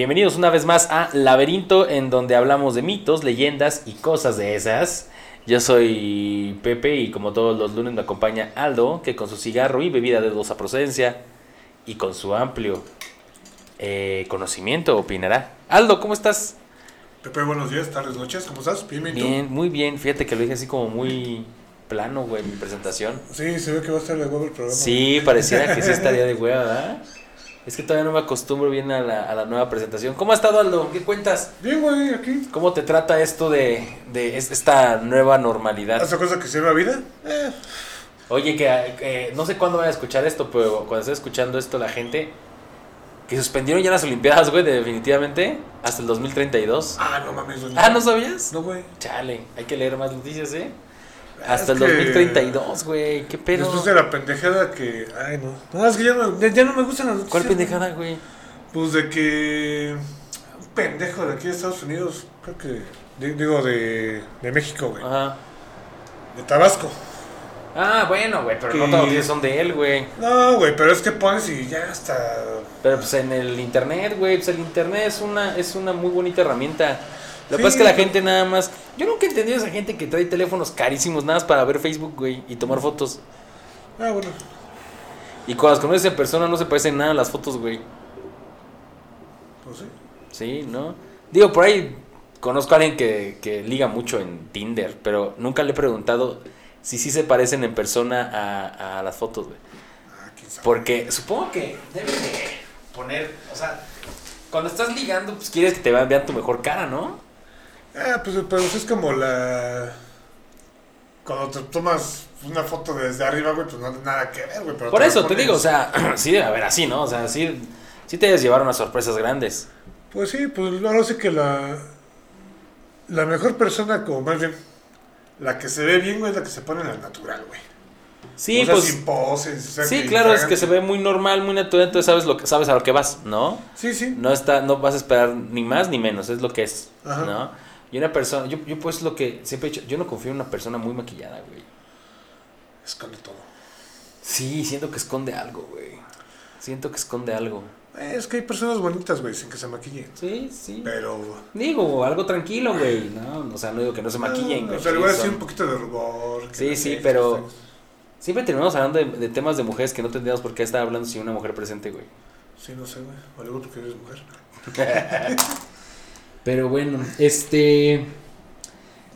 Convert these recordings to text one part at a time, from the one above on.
Bienvenidos una vez más a Laberinto, en donde hablamos de mitos, leyendas y cosas de esas. Yo soy Pepe y como todos los lunes me acompaña Aldo, que con su cigarro y bebida de dudosa procedencia y con su amplio eh, conocimiento opinará. Aldo, ¿cómo estás? Pepe, buenos días, tardes, noches, ¿cómo estás? Bien, bien, muy bien. Fíjate que lo dije así como muy plano, güey, mi presentación. Sí, se ve que va a estar de huevo el programa. Sí, pareciera que sí estaría de hueva, ¿verdad? Es que todavía no me acostumbro bien a la, a la nueva presentación. ¿Cómo ha estado, Aldo? ¿Qué cuentas? Bien, güey, aquí. ¿Cómo te trata esto de, de es- esta nueva normalidad? ¿Hace cosa que se la vida? Eh, Oye, que eh, no sé cuándo vaya a escuchar esto, pero cuando esté escuchando esto la gente, que suspendieron ya las Olimpiadas, güey, definitivamente, hasta el 2032. ah, no mames. doña. Ah, ¿no sabías? No, güey. Chale, hay que leer más noticias, ¿eh? Hasta Es el que 2032, güey, qué pedo. Después de la pendejada que. Ay, no. No, es que ya no, ya- ya no me gustan las noticias. ¿Cuál pendejada, güey? Pues de que. Un pendejo de aquí de Estados Unidos, creo que. di- Digo, de, de México, güey. Ajá. De Tabasco. Ah, bueno, güey, pero no todos los días son de él, güey. No, güey, pero es que pones y ya hasta. Pero pues en el internet, güey, pues el internet es una, es una muy bonita herramienta. Lo que Sí, pasa es que la gente nada más... Yo nunca he entendido a esa gente que trae teléfonos carísimos nada más para ver Facebook, güey, y tomar fotos. Ah, bueno. Y cuando las conoces en persona no se parecen nada a las fotos, güey. Pues sí. Sí, ¿no? Digo, por ahí conozco a alguien que, que liga mucho en Tinder, pero nunca le he preguntado si sí se parecen en persona a, a las fotos, güey. Ah. Porque supongo que deben de poner, o sea, cuando estás ligando, pues quieres que te vean, vean tu mejor cara, ¿no? Ah, pues, pues es como la. Cuando te tomas una foto desde arriba, güey, pues no tiene nada que ver, güey. pero Por eso te digo, o sea, sí debe haber así, ¿no? O sea, sí, sí te debes llevar unas sorpresas grandes. Pues sí, pues ahora sí que la. La mejor persona, como más bien. La que se ve bien, güey, es la que se pone en el natural, güey. Sí, o sea, pues. sin poses. o sea, Sí, claro, es que se ve muy normal, muy natural, entonces sabes lo que sabes a lo que vas, ¿no? Sí, sí. No está, no vas a esperar ni más ni menos, es lo que es, Ajá. ¿no? Y una persona, yo, yo pues lo que siempre he dicho, yo no confío en una persona muy maquillada, güey. Esconde todo. Sí, siento que esconde algo, güey. Siento que esconde algo. Es que hay personas bonitas, güey, sin que se maquillen. Sí, sí. Pero. Digo, algo tranquilo, güey, ¿no? O sea, no digo que no se maquillen, Ah, güey. O sea, le voy a decir un poquito de rubor. Sí, sí, pero- Siempre terminamos hablando de, de temas de mujeres que no tendríamos por qué estar hablando sin una mujer presente, güey. Sí, no sé, güey. O luego porque eres mujer. Pero bueno, este...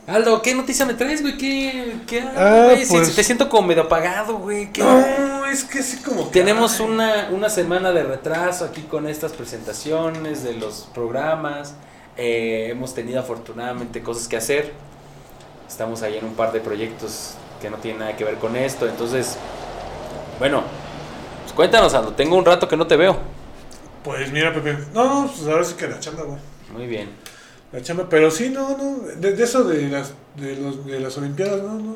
Aldo, ¿qué noticia me traes, güey? ¿Qué, qué Ah, güey? Pues- te siento como medio apagado, güey. ¿Qué- No, es que sí, como que. Tenemos una, una semana de retraso aquí con estas presentaciones de los programas. Eh, hemos tenido afortunadamente cosas que hacer. Estamos ahí en un par de proyectos que no tienen nada que ver con esto. Entonces, bueno, pues cuéntanos, Aldo. Tengo un rato que no te veo. Pues mira, Pepe. No, pues ahora sí que la chamba, güey. Muy bien. La chamba, pero sí, no, no. De, de eso de las, de, los, de las Olimpiadas, no, no.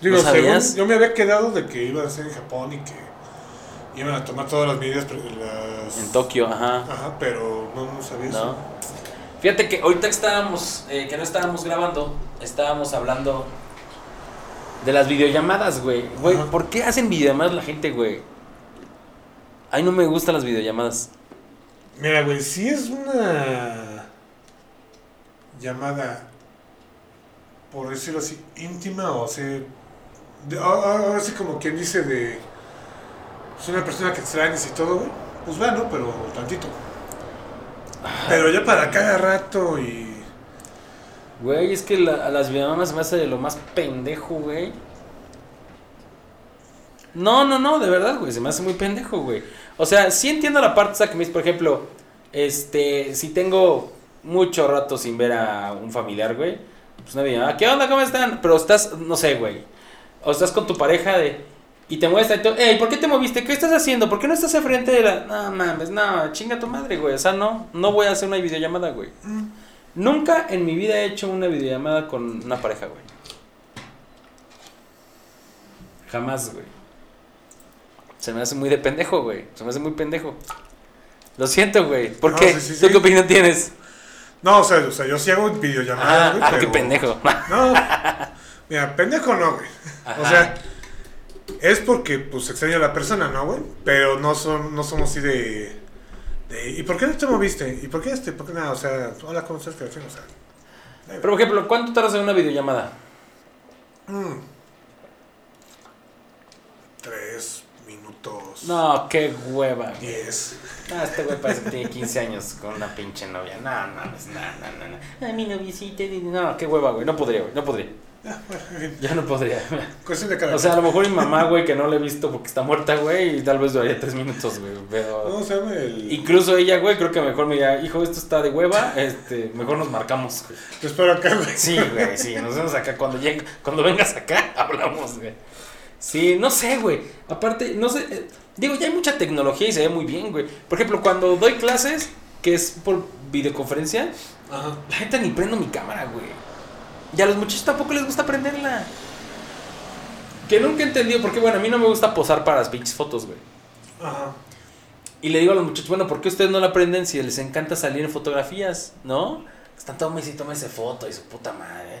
Digo, ¿No según- yo me había quedado de que iba a ser en Japón y que iban a tomar todas las medidas. Las... En Tokio, ajá. Ajá, pero no, no sabía ¿No? eso. Fíjate que ahorita que estábamos, eh, que no estábamos grabando, estábamos hablando de las videollamadas, güey. Güey. ¿por qué hacen videollamadas la gente, güey? Ay, no me gustan las videollamadas. Mira, güey, si es una llamada, por decirlo así, íntima o sea, ahora sí como quien dice de es una persona que extrañas y todo, güey, pues bueno, pero tantito. Pero ya para cada rato y... Güey, es que la- a las videollamadas me hace de lo más pendejo, güey. No, no, no, de verdad, güey, se me hace muy pendejo, güey. O sea, sí entiendo la parte, o sea, que me dice, por ejemplo, este, si tengo mucho rato sin ver a un familiar, güey, pues una videollamada, ¿qué onda, cómo están? Pero estás, no sé, güey, o estás con tu pareja de, y te muestra y tú, hey, ¿por qué te moviste? ¿Qué estás haciendo? ¿Por qué no estás enfrente de la, no mames, no, chinga tu madre, güey, o sea, no, no voy a hacer una videollamada, güey. mm, Nunca en mi vida he hecho una videollamada con una pareja, güey. Jamás, güey. Se me hace muy de pendejo, güey. Se me hace muy pendejo. Lo siento, güey. ¿Por No, qué? sí, sí, ¿Tú sí. qué opinión tienes? No, o sea, o sea, yo sí hago videollamadas, Ah, güey, ah, qué pendejo. No, mira, pendejo no, güey. O sea, es porque pues extraño a la persona, ¿no, güey? Pero no son, no somos así de de, ¿Y por qué no te moviste? ¿Y por qué este? ¿Por qué nada? O sea, hola, ¿cómo estás? O sea, Pero, por ejemplo, ¿cuánto tardas en una videollamada? mm, tres minutos. No, qué hueva. güey. Diez. No, este güey parece que tiene 15 años con una pinche novia. No, no, no, no, no, no. Ay, mi noviecita. No, qué hueva, güey. No podría, güey. No podría. Ah, Ya no podría. Cuestión de O sea, a lo mejor mi mamá, güey, que no la he visto porque está muerta, güey, y tal vez duraría 3 minutos, güey. Pero. ¿Cómo se llama el...? Incluso ella, güey, creo que mejor me diría, hijo, esto está de hueva, este, mejor nos marcamos, güey. Te espero acá, güey. Sí, güey, sí, nos vemos acá. Cuando, llegue, cuando vengas acá, hablamos, güey. Sí, no sé, güey. Aparte, no sé. eh, digo, ya hay mucha tecnología y se ve muy bien, güey. Por ejemplo, cuando doy clases, que es por videoconferencia, Ajá. la gente ni prendo mi cámara, güey. Y a los muchachos tampoco les gusta prenderla. Que nunca he entendido, porque bueno, a mí no me gusta posar para las pinches fotos, güey. Ajá. Y le digo a los muchachos, bueno, ¿por qué ustedes no la prenden si les encanta salir en fotografías? ¿No? Están tome y tome esa foto y su puta madre.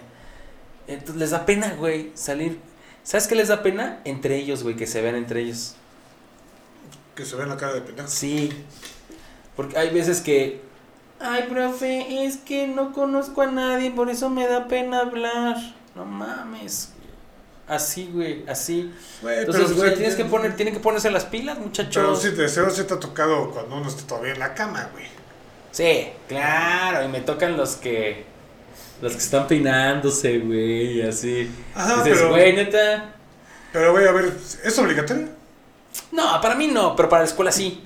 Entonces les da pena, güey, salir. ¿Sabes qué les da pena? Entre ellos, güey, que se vean entre ellos. Que se ve en la cara de pendejo. Sí. Porque hay veces que. Ay, profe, es que no conozco a nadie, por eso me da pena hablar. No mames. Así, güey, así. Entonces, pero, güey, tienes que poner, tienen que ponerse las pilas, Pero muchachos. sí, de seguro sí te ha tocado cuando uno está todavía en la cama, güey. Sí, claro, y me tocan los que los que están peinándose, güey, así. Ajá, Dices, pero- güey, neta. Pero, güey, a ver, ¿es obligatorio? No, para mí no, pero para la escuela sí.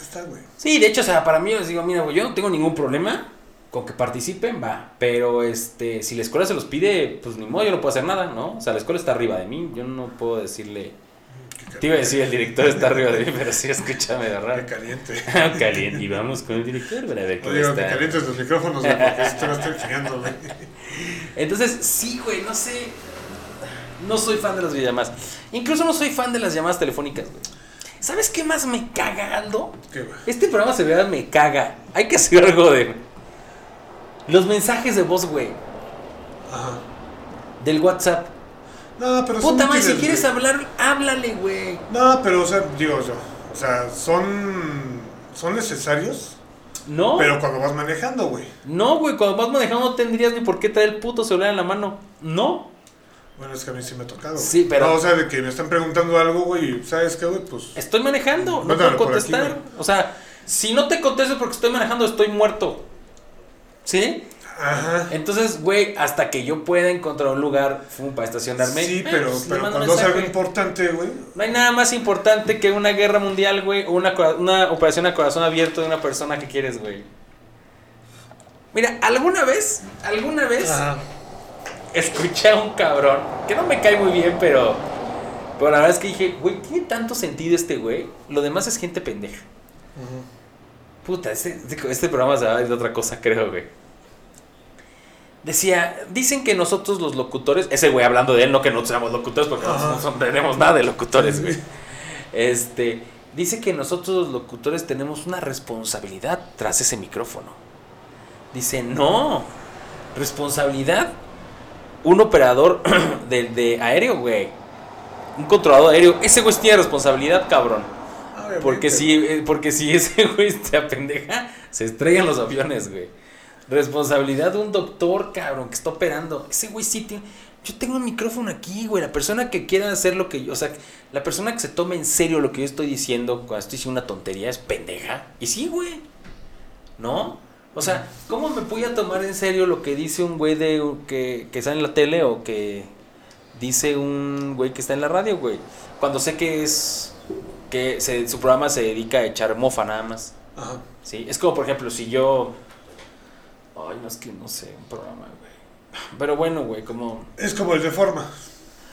Está, güey. Sí, de hecho, o sea, para mí yo les digo, mira, güey, yo no tengo ningún problema con que participen, va, pero este, si la escuela se los pide, pues ni modo, yo no puedo hacer nada, ¿no? O sea, la escuela está arriba de mí, yo no puedo decirle Te iba a decir, el director está arriba de mí, pero sí, escúchame de Qué raro. caliente. Caliente, y vamos con el director para ver cómo digo que está. calientes los micrófonos, güey, porque esto me estoy chingando, güey. Entonces, sí, güey, no sé. No soy fan de las videollamadas. Incluso no soy fan de las llamadas telefónicas, güey. ¿Sabes qué más me caga, Aldo? ¿Qué, güey? Este programa se vea me caga. Hay que hacer algo de. Los mensajes de voz, güey. Ajá. Del WhatsApp. No, pero son Puta madre, si quieres güey. hablar, háblale, güey. No, pero, o sea, digo yo. O sea, son. Son necesarios, No. pero cuando vas manejando, güey. No, güey, cuando vas manejando no tendrías ni por qué traer el puto celular en la mano. No. Bueno, es que a mí sí me ha tocado. güey. Sí, pero- No, o sea, de que me están preguntando algo, güey, y ¿sabes qué, güey? Pues. Estoy manejando, no puedo aquí, contestar. o sea, si no te contesto porque estoy manejando, estoy muerto. ¿Sí? Ajá. Entonces, güey, hasta que yo pueda encontrar un lugar fum, para estacionarme. Sí, eh, pero, pues, pero cuando es algo importante, güey. No hay nada más importante que una guerra mundial, güey, o una, una operación a corazón abierto de una persona que quieres, güey. Mira, alguna vez, alguna vez, Ajá. escuché a un cabrón, que no me cae muy bien, pero, pero la verdad es que dije, güey, tiene tanto sentido este güey, lo demás es gente pendeja. Puta, este, este- este programa se va a ir de otra cosa, creo, güey. Decía, dicen que nosotros los locutores, ese güey hablando de él, no que nosotros seamos locutores, porque nosotros no tenemos nada de locutores, güey. Este, dice que nosotros los locutores tenemos una responsabilidad tras ese micrófono. Dice, no, responsabilidad, un operador de, de aéreo, güey. Un controlador aéreo, ese güey tiene responsabilidad, cabrón. Obviamente. Porque si, eh, porque si ese güey se apendeja, se estrellan los aviones, güey. Responsabilidad de un doctor, cabrón, que está operando. Ese güey sí tiene... Yo tengo un micrófono aquí, güey. La persona que quiera hacer lo que yo... O sea, la persona que se tome en serio lo que yo estoy diciendo cuando estoy diciendo una tontería es pendeja. Y sí, güey. ¿No? O sea, ¿cómo me voy a tomar en serio lo que dice un güey de, que, que está en la tele o que dice un güey que está en la radio, güey? Cuando sé que es... Que se- su programa se dedica a echar mofa nada más. Ajá. Sí, es como por ejemplo, si yo. Ay, no es que no sé, un programa, güey. Pero bueno, güey, como. Es como el de forma.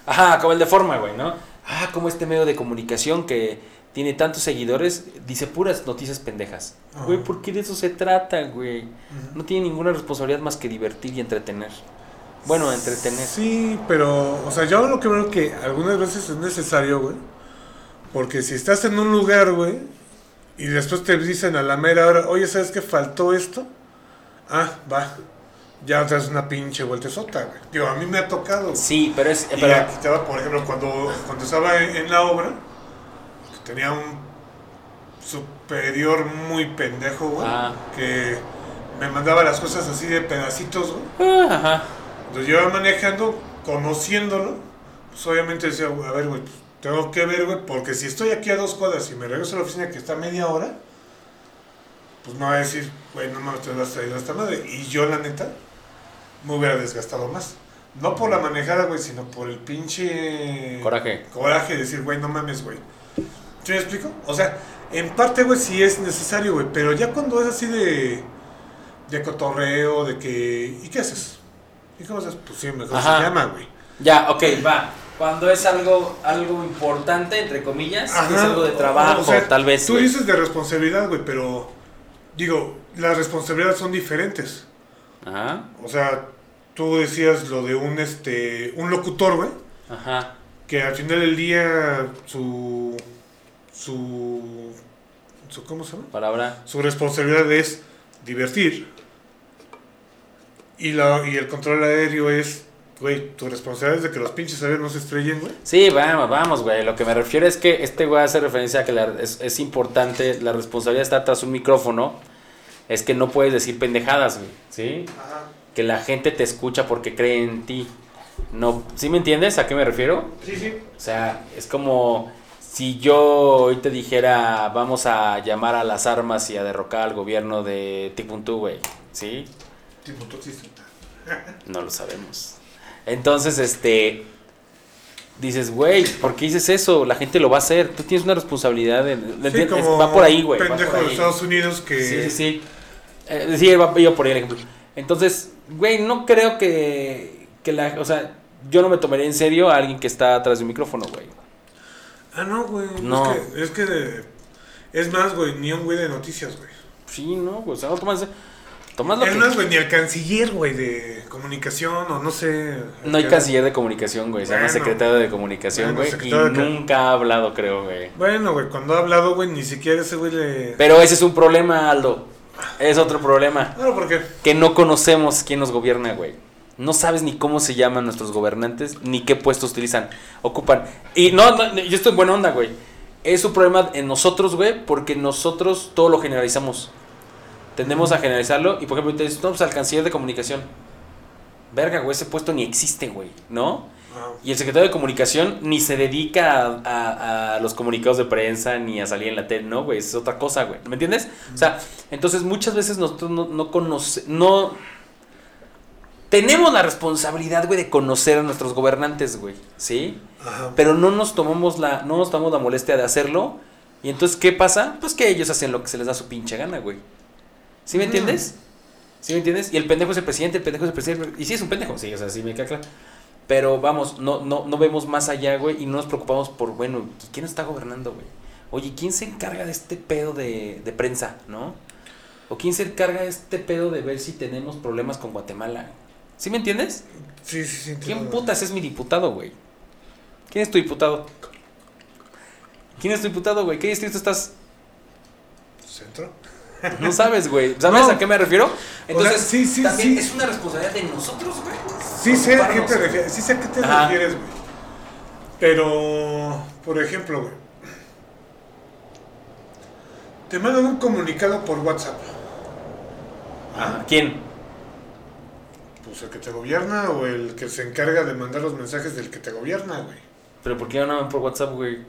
Ajá, como el de forma, güey, ¿no? Ah, como este medio de comunicación que tiene tantos seguidores, dice puras noticias pendejas. Ajá. Güey, ¿por qué de eso se trata, güey? No tiene ninguna responsabilidad más que divertir y entretener. Bueno, entretener. Sí, pero, o sea, yo lo que veo que algunas veces es necesario, güey. Porque si estás en un lugar, güey, y después te dicen a la mera hora, oye, ¿sabes qué faltó esto? Ah, va. Ya vez una pinche vueltezota, güey. Digo, a mí me ha tocado. Sí, pero es. Y Pero, aquí va, por ejemplo, cuando, cuando estaba en, en la obra, tenía un su superior muy pendejo, güey. Ah. Que me mandaba las cosas así de pedacitos, güey. Ah, Ajá. Entonces yo iba manejando, conociéndolo, pues obviamente decía, a ver, güey, pues, tengo que ver, güey, porque si estoy aquí a dos cuadras y me regreso a la oficina que está a media hora, pues no va a decir, güey, no mames, te lo has traído a esta madre. Y yo, la neta, me hubiera desgastado más. No por la manejada, güey, sino por el pinche... Coraje. Coraje de decir, güey, no mames, güey. ¿Sí me explico? O sea, en parte, güey, sí es necesario, güey, pero ya cuando es así de... De cotorreo, de que... ¿Y qué haces? ¿Y cómo haces? Pues sí, mejor Ajá. se llama, güey. Ya, ok, va. Cuando es algo, algo importante, entre comillas, es algo de trabajo, o sea, tal vez. Tú dices de responsabilidad, güey, pero digo, las responsabilidades son diferentes. Ajá, O sea, tú decías lo de un este un locutor, güey, ajá. que al final del día su su su ¿cómo se llama? Palabra. Su responsabilidad es divertir. Y la y el control aéreo es Güey, tu responsabilidad es de que los pinches aviones no se estrellen, güey. Sí, vamos, vamos, güey. Lo que me refiero es que este güey hace referencia a que la- es, es importante, la responsabilidad estar tras un micrófono es que no puedes decir pendejadas, güey. ¿Sí? Ajá. Que la gente te escucha porque cree en ti. No, ¿Sí me entiendes a qué me refiero? Sí, sí. O sea, es como si yo hoy te dijera vamos a llamar a las armas y a derrocar al gobierno de Tipuntú, güey. ¿Sí? Tipo, tú existe. No lo sabemos. Entonces, este. Dices, güey, ¿por qué dices eso? La gente lo va a hacer. Tú tienes una responsabilidad. Como va por ahí, güey. pendejo de. Estados Unidos que... Sí, sí, sí. Eh, sí, va yo por ahí el ejemplo. Entonces, güey, no creo que, que la. O sea, yo no me tomaría en serio a alguien que está atrás de un micrófono, güey. Ah, no, güey. No. Es que, es que... Es más, güey, ni un güey de noticias, güey. Sí, no, güey. O sea, no tomas. Tomas lo Es que. más, güey, ni el canciller, güey, de comunicación o no sé. No hay canciller de comunicación, güey. Se llama Bueno. secretario de comunicación, Bueno, güey. y nunca ha hablado, creo, güey. Bueno, güey, cuando ha hablado, güey, ni siquiera ese güey le... Pero ese es un problema, Aldo. Es otro problema. Bueno, ¿por qué? Que no conocemos quién nos gobierna, güey. No sabes ni cómo se llaman nuestros gobernantes, ni qué puestos utilizan, ocupan. Y no, no, yo estoy en buena onda, güey. Es un problema en nosotros, güey, porque nosotros todo lo generalizamos. Tendemos a generalizarlo y, por ejemplo, te dices, no, pues al canciller de comunicación. Verga, güey, ese puesto ni existe, güey, ¿no? Y el secretario de comunicación ni se dedica a, a- a los comunicados de prensa ni a salir en la tele, no, güey, es otra cosa, güey. ¿Me entiendes? O sea, entonces muchas veces nosotros no, no conoce, no tenemos la responsabilidad, güey, de conocer a nuestros gobernantes, güey, ¿sí? Ajá. Pero no nos tomamos la, no nos tomamos la molestia de hacerlo. Y entonces, ¿qué pasa? Pues que ellos hacen lo que se les da su pinche gana, güey. ¿Sí me entiendes? ¿Sí me entiendes? Y el pendejo es el presidente, el pendejo es el presidente. Y sí es un pendejo, sí, o sea, sí me queda claro. Pero vamos, no, no, no vemos más allá, güey, y no nos preocupamos por, bueno, ¿quién está gobernando, güey? Oye, ¿quién se encarga de este pedo de, de prensa, no? ¿O quién se encarga de este pedo de ver si tenemos problemas con Guatemala? ¿Sí me entiendes? Sí, sí, sí. ¿Quién putas es mi diputado, güey? ¿Quién es tu diputado? ¿Quién es tu diputado, güey? ¿Qué distrito estás? ¿Centro? No sabes, güey. ¿Sabes No. a qué me refiero? Entonces, sí, sí, también sí. es una responsabilidad de nosotros, güey. Sí sé a qué te refieres, sí sé a qué te Ajá. refieres, güey. Pero, por ejemplo, güey. Te mandan un comunicado por WhatsApp. Ah, ¿Quién? Pues el que te gobierna o el que se encarga de mandar los mensajes del que te gobierna, güey. ¿Pero por qué no llaman por WhatsApp, güey?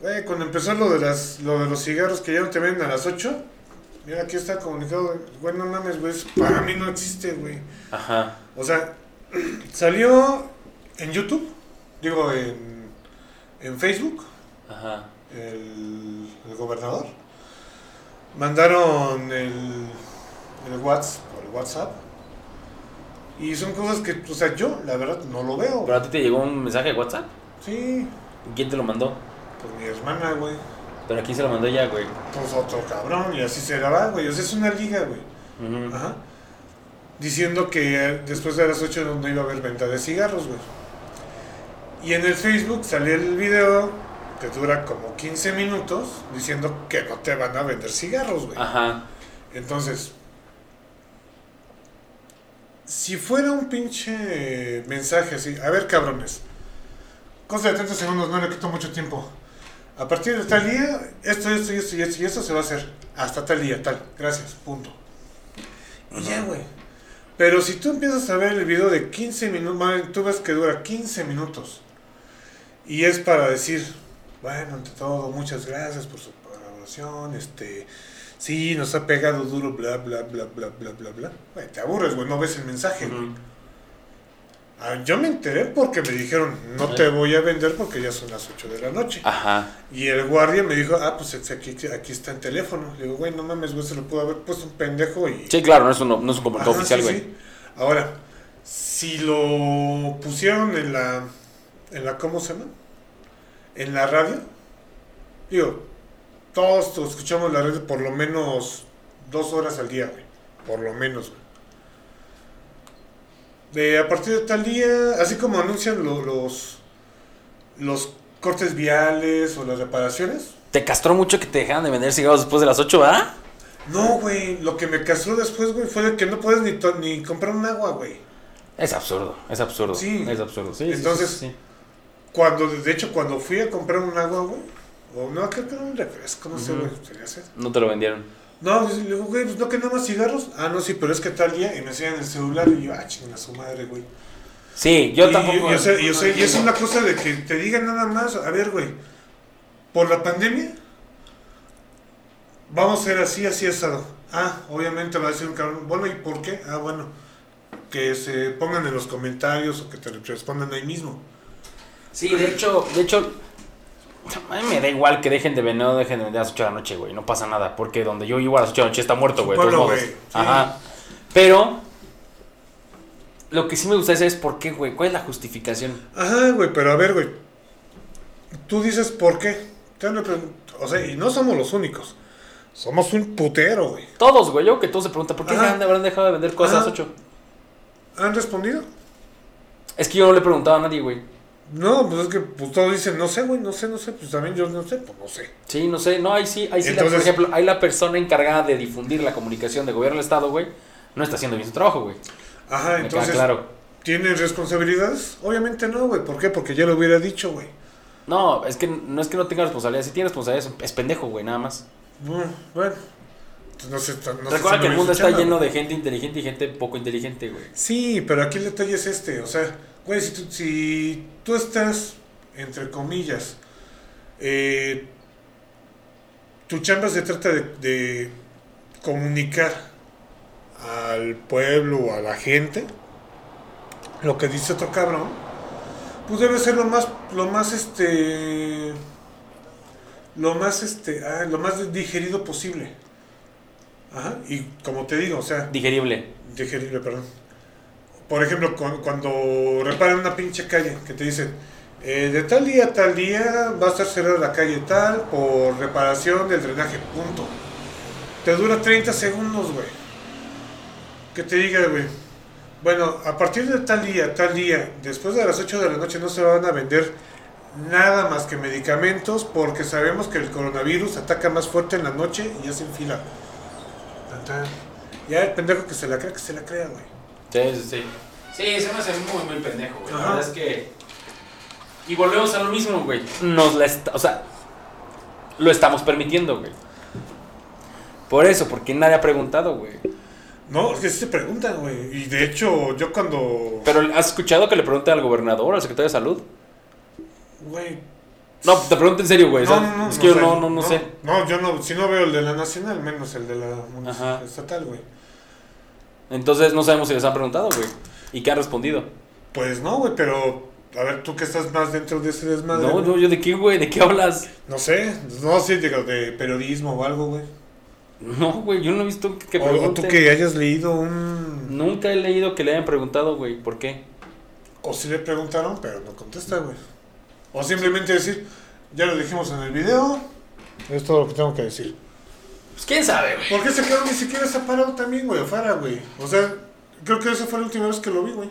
Güey, cuando empezó lo de las lo de los cigarros que ya no te venden a las 8, mira aquí está comunicado, güey. güey, no mames, güey, eso para mí no existe, güey. Ajá. O sea, salió en YouTube, digo en, en Facebook, Ajá. el, el gobernador. Mandaron el, el WhatsApp, el WhatsApp. Y son cosas que, o sea, yo, la verdad, no lo veo. ¿Pero a ti te llegó un mensaje de WhatsApp? Sí, ¿Quién te lo mandó? pues mi hermana, güey. ¿Pero a quién se lo mandó ella, güey? Pues otro cabrón, y así se la va, güey. O sea, es una liga, güey. Ujú. Ajá. Diciendo que después de las 8 no, no iba a haber venta de cigarros, güey. Y en el Facebook salió el video que dura como 15 minutos diciendo que no te van a vender cigarros, güey. Ajá. Entonces, si fuera un pinche mensaje así, a ver cabrones, cosa de 30 segundos, no le quito mucho tiempo. A partir de tal día, esto, esto, y esto, y esto, y esto se va a hacer. Hasta tal día, tal. Gracias, punto. Y ya, güey. Pero si tú empiezas a ver el video de 15 minutos, tú ves que dura 15 minutos. Y es para decir, bueno, ante todo, muchas gracias por su colaboración, este, sí, nos ha pegado duro, bla, bla, bla, bla, bla, bla, bla. Te aburres, güey, no ves el mensaje. Ujú. Ah, yo me enteré porque me dijeron, no te voy a vender porque ya son las 8 de la noche. Ajá. Y el guardia me dijo, ah, pues es- aquí, aquí está el teléfono. Le digo, güey, no mames, güey, se lo pudo haber puesto un pendejo y... Sí, claro, no es un, no es un comunicado Ajá, oficial, sí, güey. sí. Ahora, si lo pusieron en la, en la, ¿cómo se llama? En la radio, digo, todos escuchamos la radio por lo menos dos horas al día, güey. Por lo menos, güey. De a partir de tal día, así como anuncian lo- los, los cortes viales o las reparaciones. Te castró mucho que te dejaran de vender cigarros después de las 8, ¿verdad? No, güey, lo que me castró después, güey, fue de que no puedes ni, ni comprar un agua, güey. Es absurdo, es absurdo. Sí. Es absurdo, sí. Entonces, sí, sí. Cuando, de hecho, cuando fui a comprar un agua, güey, o no, creo que era un refresco, no sé, güey, sed. No te lo vendieron. No, le digo, güey, pues no que nada más cigarros. Ah, no, sí, pero es que tal día, y me enseñan el celular, y yo, ah, chinga su madre, güey. Sí, yo y, tampoco. Y, o sea, y, o sea, y es una cosa de que te digan nada más, a ver, güey, por la pandemia, vamos a ser así, así asado. Ah, obviamente va a decir un cabrón, bueno, ¿y por qué? Ah, bueno, que se pongan en los comentarios o que te respondan ahí mismo. Sí, de hecho, de hecho, a mí me da igual que dejen de vender o dejen de vender a las 8 de la noche, güey. No pasa nada, porque donde yo vivo a las 8 de la noche está muerto, güey. sí. Ajá. Pero, lo que sí me gusta es por qué, güey. ¿Cuál es la justificación? Ajá, güey, pero a ver, güey. Tú dices por qué. O sea, y no somos los únicos. Somos un putero, güey. Todos, güey. Yo que todos se preguntan, ¿por qué Ajá. habrán dejado de vender cosas a las Ajá. 8? ¿Han respondido? Es que yo no le he preguntado a nadie, güey. No, pues es que pues, todos dicen, no sé, güey, no sé, no sé. Pues también yo no sé, pues no sé. Sí, no sé. No, ahí sí, ahí sí. la- por ejemplo, hay la persona encargada de difundir la comunicación de gobierno del Estado, güey. No está haciendo bien su trabajo, güey. Ajá, Me entonces, claro. ¿tienen responsabilidades? Obviamente no, güey. ¿Por qué? Porque ya lo hubiera dicho, güey. No, es que no es que no tenga responsabilidad. Si tiene responsabilidad, es- pendejo, güey, nada más. Bueno, bueno. Entonces, No sé, no sé Recuerda si que el mundo está lleno de gente inteligente y gente poco inteligente, güey. Sí, pero aquí el detalle es este, o sea, güey, si tú, si tú estás, entre comillas, eh, tu chamba se trata de, de comunicar al pueblo o a la gente lo que dice otro cabrón, pues debe ser lo más, lo más este, lo más este, ah, lo más digerido posible. Ajá, y como te digo, o sea, Digerible. digerible, perdón. Por ejemplo, cu- cuando reparan una pinche calle, que te dicen, eh, de tal día a tal día va a estar cerrada la calle tal por reparación del drenaje, punto. Te dura 30 segundos, güey. Que te diga, güey. Bueno, a partir de tal día, tal día, después de las 8 de la noche no se van a vender nada más que medicamentos porque sabemos que el coronavirus ataca más fuerte en la noche y hacen fila. Tan, tan. Ya el pendejo que se la crea, que se la crea, güey. Sí, sí, sí. Sí, se me hace muy, muy pendejo, güey. La Ajá. verdad es que. Y volvemos a lo mismo, güey. Nos la est- O sea, lo estamos permitiendo, güey. Por eso, porque nadie ha preguntado, güey. No, es que sí se preguntan, güey. Y de hecho, yo cuando. Pero ¿has escuchado que le pregunte al gobernador, al secretario de salud? Güey. No, te pregunto en serio, güey. o sea, es que yo sé, no, no, no sé. No, yo no, si no veo el de la nacional, menos el de la municipal, Ajá. estatal, güey. Entonces no sabemos si les han preguntado, güey. ¿Y qué han respondido? Pues no, güey, pero. A ver, tú que estás más dentro de ese desmadre. No, no, yo de qué, güey, ¿de qué hablas? No sé, no sé, digo, de periodismo o algo, güey. No, güey, yo no he visto que O, o tú que hayas leído un. Nunca he leído que le hayan preguntado, güey, ¿por qué? O si le preguntaron, pero no contesta, güey. O simplemente decir, ya lo dijimos en el video, es todo lo que tengo que decir. Pues quién sabe, güey. ¿Por qué se quedó ni siquiera está parado también, güey, afuera, güey? O sea, creo que esa fue la última vez que lo vi, güey.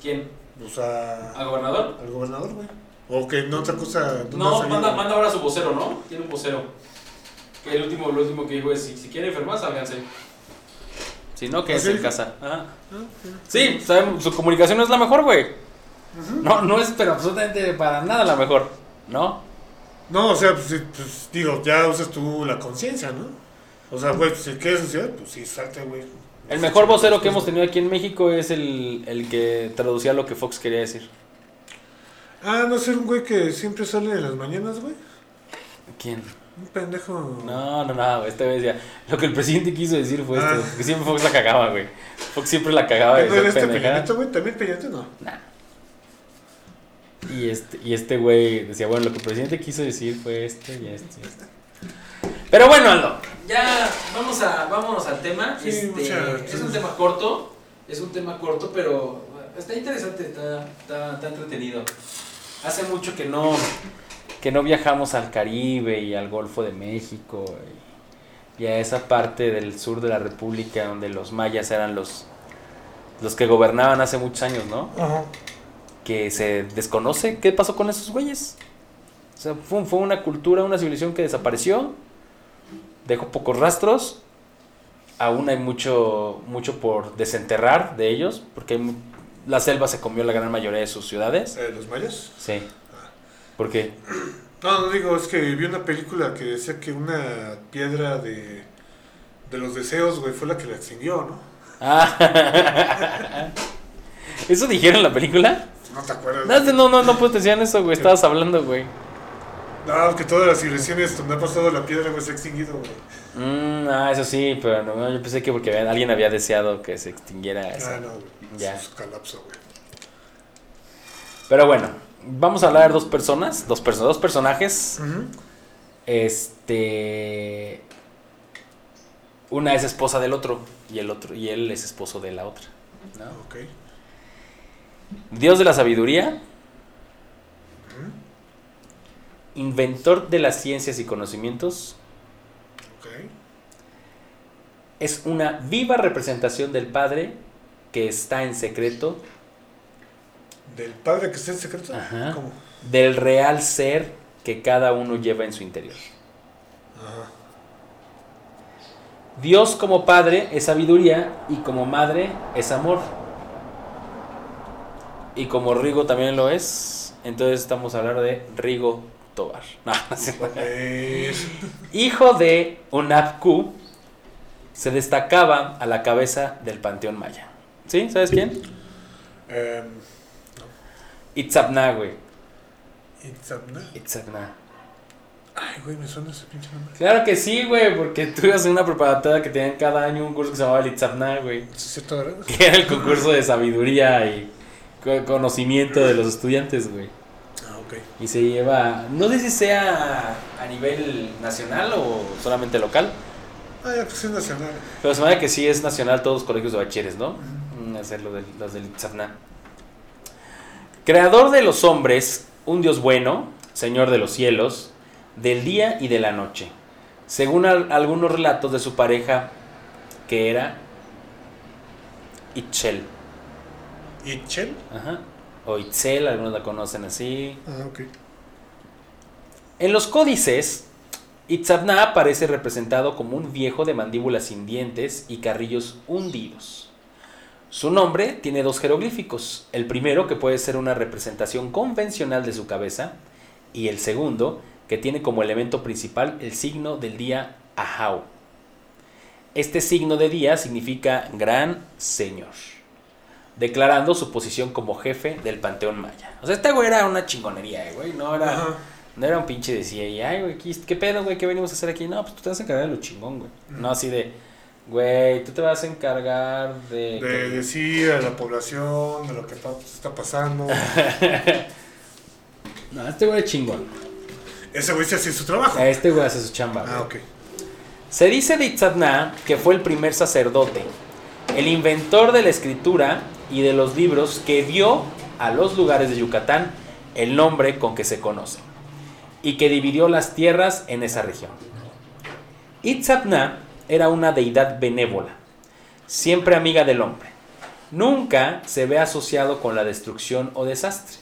¿Quién? O sea, ¿Al gobernador? al gobernador, güey. O que no otra cosa. ¿dónde ha No, manda, manda ahora su vocero, ¿no? Tiene un vocero. Que el último, lo último que dijo es, si, si quieren enfermar, sálganse. Si no, quédense ¿Ah, sí? en casa. Ajá. Sí, sabemos, su comunicación no es la mejor, güey. No, no es, pero absolutamente para nada la mejor, ¿no? No, o sea, pues, pues, digo, ya usas tú la conciencia, ¿no? O sea, güey, si quieres suicidar, pues sí, salte, güey. El mejor vocero que hemos tenido aquí en México es el, el que traducía lo que Fox quería decir. Ah, no ser un güey que siempre sale en las mañanas, güey. ¿Quién? Un pendejo. No, no, no, este güey decía, lo que el presidente quiso decir fue Ah. esto, que siempre Fox la cagaba, güey. Fox siempre la cagaba de ¿No era este. Peñanito, güey? ¿También Peñanito no? Nah. Y este, y este güey decía, bueno, lo que el presidente quiso decir fue esto y esto y esto. Pero bueno, Aldo, ya vamos a, vámonos al tema. Sí, Este, muchas- es un tema corto, es un tema corto, pero está interesante, está, está, está entretenido. Hace mucho que no, que no viajamos al Caribe y al Golfo de México y, y a esa parte del sur de la República donde los mayas eran los, los que gobernaban hace muchos años, ¿no? Ajá. Que se desconoce qué pasó con esos güeyes. O sea, fue, fue una cultura, una civilización que desapareció, dejó pocos rastros, aún hay mucho, mucho por desenterrar de ellos, porque hay la selva se comió la gran mayoría de sus ciudades. Eh, ¿Los mayas? Sí. ¿Por qué? No, no digo, es que vi una película que decía que una piedra de, de los deseos, güey, fue la que la extinguió, ¿no? Ah. ¿Eso dijeron en la película? No te acuerdas. No, no, no, no pues decían eso, güey. Estabas hablando, güey. No, que todas las civilizaciones donde ha pasado la piedra, güey, se ha extinguido, güey. Mm, ah, eso sí, pero no, yo pensé que porque alguien había deseado que se extinguiera eso. Ah, no, güey. Ya. Es colapso, güey. Pero bueno, vamos a hablar de dos personas, dos, perso- dos personajes. Este. Una es esposa del otro y el otro y él es esposo de la otra. ¿no? Ok. Dios de la sabiduría, inventor de las ciencias y conocimientos, es una viva representación del Padre que está en secreto ¿Del padre que está en secreto? Ajá. ¿Cómo? del real ser que cada uno lleva en su interior. Ajá. Dios como Padre es sabiduría y como Madre es amor. Y como Rigo también lo es, entonces estamos a hablar de Rigo Tobar. No, no Hijo de Unapku, se destacaba a la cabeza del panteón maya. ¿Sí? ¿Sabes quién? em, Itzapna, güey. Itzamna. Itzapna. Ay, güey, me suena ese pinche nombre. Claro que sí, güey, porque tú ibas en una preparatoria que tenían cada año un curso que se llamaba el Itzapna, güey. ¿Sí ¿Es cierto, verdad? Que era el concurso de sabiduría y conocimiento de los estudiantes, güey. Ah, ok. Y se lleva, no sé si sea a nivel nacional o solamente local, Ah, ya, pues es nacional. pero se me hace que sí es nacional todos los colegios de bachilleres, ¿no? Mm, Hacer lo del, los del Itzapna. Creador de los hombres, un Dios bueno, Señor de los cielos, del día y de la noche. Según al- algunos relatos de su pareja, que era Itchel. ¿Itchel? Ajá. O Itzel, algunos la conocen así. Ah, ok. En los códices, Itzabna aparece representado como un viejo de mandíbulas sin dientes y carrillos hundidos. Su nombre tiene dos jeroglíficos, el primero que puede ser una representación convencional de su cabeza y el segundo que tiene como elemento principal el signo del día Ahau. Este signo de día significa gran señor, declarando su posición como jefe del panteón maya. O sea, este güey era una chingonería, eh, güey, no era... Ajá. No era un pinche decía, y, ay, güey, ¿qué, ¿qué pedo, güey? ¿Qué venimos a hacer aquí? No, pues tú te vas a encargar de lo chingón, güey. No así de, güey, tú te vas a encargar de... De decir a la población de lo que está pasando. No, este güey es chingón. Ese güey se hace su trabajo. Este güey hace su chamba. güey. Ah, ok. Se dice de Itzadna que fue el primer sacerdote, el inventor de la escritura y de los libros que dio a los lugares de Yucatán el nombre con que se conocen y que dividió las tierras en esa región. Itzadna era una deidad benévola, siempre amiga del hombre. Nunca se ve asociado con la destrucción o desastre.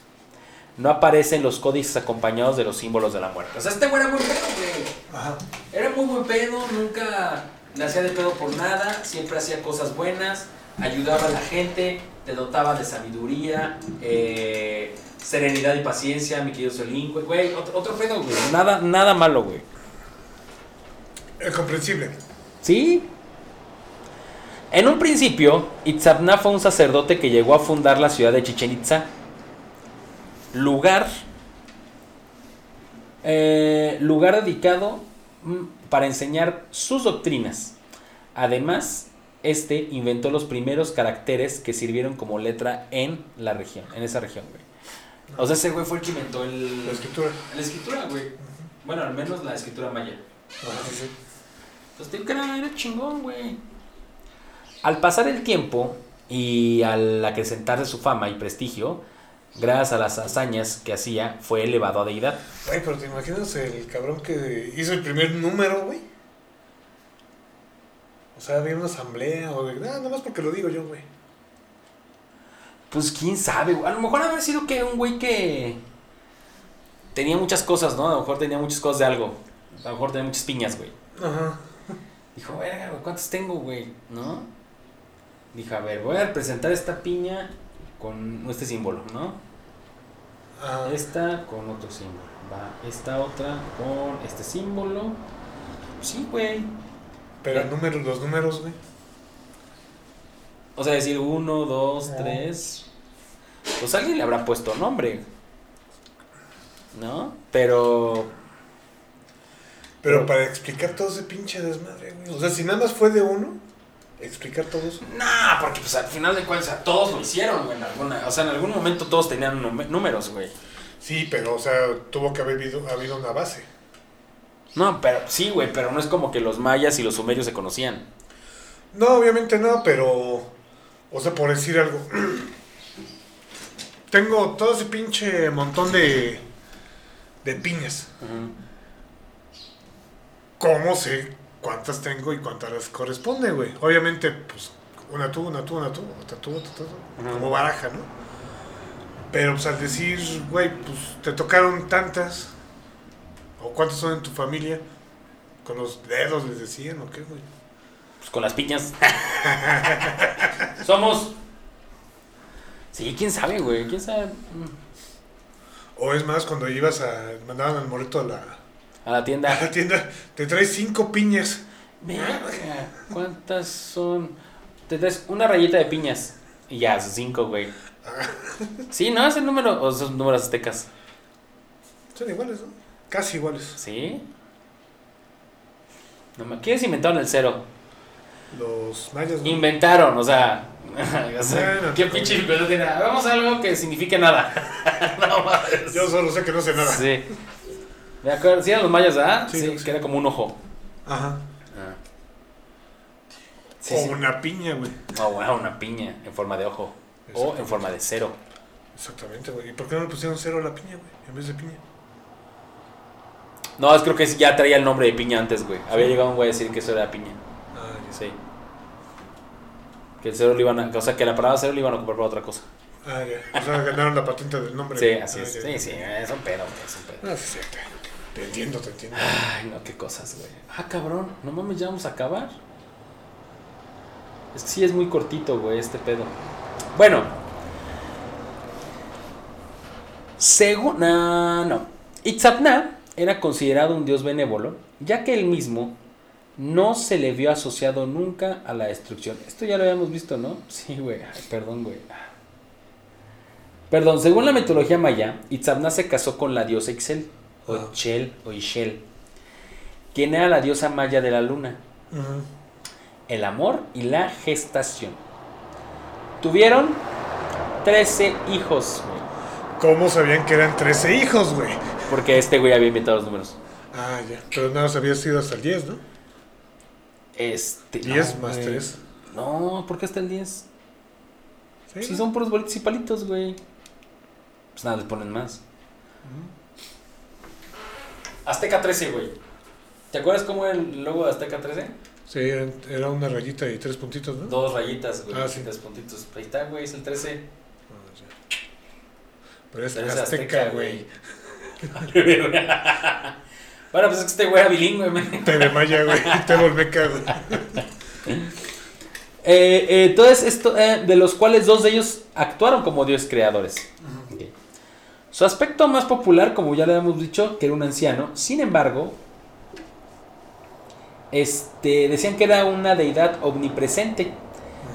No aparece en los códices acompañados de los símbolos de la muerte. O sea, este güey era muy pedo, güey. Era muy buen pedo, nunca le hacía de pedo por nada, siempre hacía cosas buenas, ayudaba a la gente, te dotaba de sabiduría, eh, serenidad y paciencia, mi querido Solín, güey, otro, otro pedo, güey. Nada, nada malo, güey. Es comprensible. ¿Sí? En un principio, Itzapna fue un sacerdote que llegó a fundar la ciudad de Chichen Itza, lugar, eh, lugar dedicado mm, para enseñar sus doctrinas. Además, este inventó los primeros caracteres que sirvieron como letra en la región, en esa región, güey. O sea, ese güey fue el que inventó el, La escritura. la escritura, güey. Bueno, al menos la escritura maya. Ajá, sí, sí. Pues te digo que era, era chingón, güey. Al pasar el tiempo y al acrecentarse su fama y prestigio, gracias a las hazañas que hacía, fue elevado a deidad. Güey, pero te imaginas el cabrón que hizo el primer número, güey. O sea, había una asamblea o de. Nada, nada más porque lo digo yo, güey. Pues quién sabe, güey. A lo mejor haber sido que un güey que tenía muchas cosas, ¿no? A lo mejor tenía muchas cosas de algo. A lo mejor tenía muchas piñas, güey. Ajá. Dijo, verga, güey, ¿cuántas tengo, güey? ¿No? Dijo, a ver, voy a representar esta piña con este símbolo, ¿no? Ah, Esta con otro símbolo. Va, esta otra con este símbolo. Sí, güey. Pero el número, los números, güey. O sea, decir uno, dos, tres. Pues alguien le habrá puesto nombre. ¿No? Pero. Pero para explicar todo ese pinche desmadre, güey. O sea, si nada más fue de uno, explicar todo eso. Nah, porque pues al final de cuentas, todos lo hicieron, güey. en alguna- o sea, en algún momento todos tenían números, güey. Sí, pero, o sea, tuvo que haber habido, habido una base. No, pero sí, güey, pero no es como que los mayas y los sumerios se conocían. No, obviamente no, pero. O sea, por decir algo. Tengo todo ese pinche montón de. de piñas. ¿Cómo sé cuántas tengo y cuántas les corresponde, güey? Obviamente, pues, una tú, una tú, una tú, otra tú, otra tú, como baraja, ¿no? Pero, pues, al decir, güey, pues, te tocaron tantas, o cuántas son en tu familia, con los dedos les decían, ¿o qué, güey? Pues con las piñas. Somos. Sí, quién sabe, güey. Quién sabe. O es más, cuando ibas a, mandaban al moreto a la, A la a tienda. la tienda, te traes cinco piñas. Verga, ¿Cuántas son? Te traes una rayita de piñas. Y ya, son cinco, güey. Sí, ¿no? Es el número. O son números aztecas. Son iguales, ¿no? Casi iguales. ¿Sí? No. ¿Quiénes inventaron el cero? Los mayas, ¿no? Inventaron, o sea. o sea, Bueno, ¿Qué pinche invento tiene? Hagamos algo que signifique nada. no mames. Yo solo sé que no sé nada. Sí. Me acuerdo, sí eran los mayas, ¿verdad? Sí, Sí, que era como un ojo. Ajá. Sí, o una piña, güey. O bueno, una piña en forma de ojo. O en forma de cero. Exactamente, güey. ¿Y por qué no le pusieron cero a la piña, güey? En vez de piña. No, es creo que ya traía el nombre de piña antes, güey. Había llegado un güey a decir que eso era piña. Ah, ya. Sí. Que el cero lo iban a. O sea, que la palabra cero lo iban a comprar para otra cosa. Ah, ya. O sea, ganaron la patente del nombre. Sí, así Ah, es. ya. Sí, sí, es un pedo, güey, es un pedo. Ah, sí, sí, te, te entiendo, te entiendo. Ay, no, qué cosas, güey. Ah, cabrón, no mames, ya vamos a acabar. Es que sí es muy cortito, güey, este pedo. Bueno. Según. No, no. Itzapna era considerado un dios benévolo, ya que él mismo no se le vio asociado nunca a la destrucción. Esto ya lo habíamos visto, ¿no? Sí, güey. Perdón, güey. Perdón, según la mitología maya, Itzapna se casó con la diosa Ixel, o. Chel, o Ixel, quien era la diosa maya de la luna, el amor y la gestación. Tuvieron 13 hijos, güey, ¿Cómo sabían que eran 13 hijos, güey? Porque este güey había inventado los números. Ah, ya. Pero nada más había sido hasta el 10, ¿no? Este, 10 no, más güey. 3. No, ¿por qué hasta el 10? Sí, Si ¿no? son puros bolitos y palitos, güey. Pues nada, les ponen más. Azteca 13, güey. ¿Te acuerdas cómo era el logo de Azteca 13? Sí, era una rayita y tres puntitos, ¿no? Dos rayitas, güey. Ah, sí. Tres puntitos. Ahí está, güey, es el 13. Ah, ya. Pero es Pero azteca, güey. bueno, pues es que este güey era bilingüe, man. Te de maya, güey. Te volmeca, güey. Eh, eh, entonces, esto, eh, de los cuales dos de ellos actuaron como dios creadores. Su aspecto más popular, como ya le hemos dicho, que era un anciano. Sin embargo, este, decían que era una deidad omnipresente.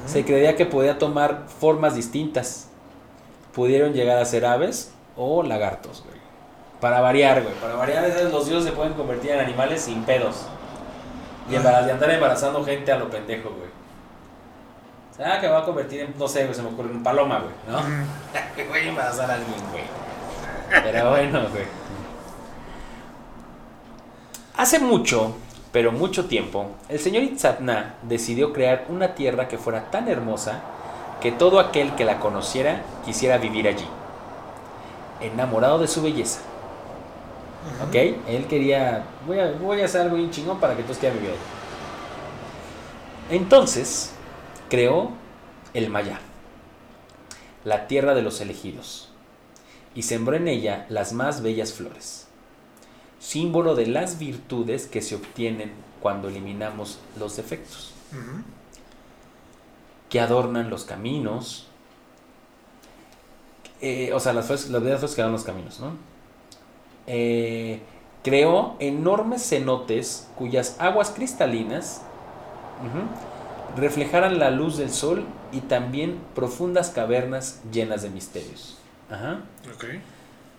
Se creía que podía tomar formas distintas. Pudieron llegar a ser aves o lagartos, güey. Para variar, güey. Para variar, ¿sabes? los dioses se pueden convertir en animales sin pedos. Y, embara- y andar embarazando gente a lo pendejo, güey. O sea, que me va a convertir en, no sé, güey, se me ocurre en paloma, güey, ¿no? Que voy a embarazar a alguien, güey. Pero bueno, güey. Hace mucho, pero mucho tiempo, el señor Itzatna decidió crear una tierra que fuera tan hermosa que todo aquel que la conociera quisiera vivir allí, enamorado de su belleza. ¿Ok? Él quería, voy a, voy a hacer algo bien chingón para que todos quieran vivir. Entonces, creó el Maya, la tierra de los elegidos, y sembró en ella las más bellas flores, símbolo de las virtudes que se obtienen cuando eliminamos los defectos, que adornan los caminos, eh, o sea, las, flores- las bellas flores que adornan los caminos, ¿no? Eh, creó enormes cenotes cuyas aguas cristalinas reflejaran la luz del sol y también profundas cavernas llenas de misterios. Ajá.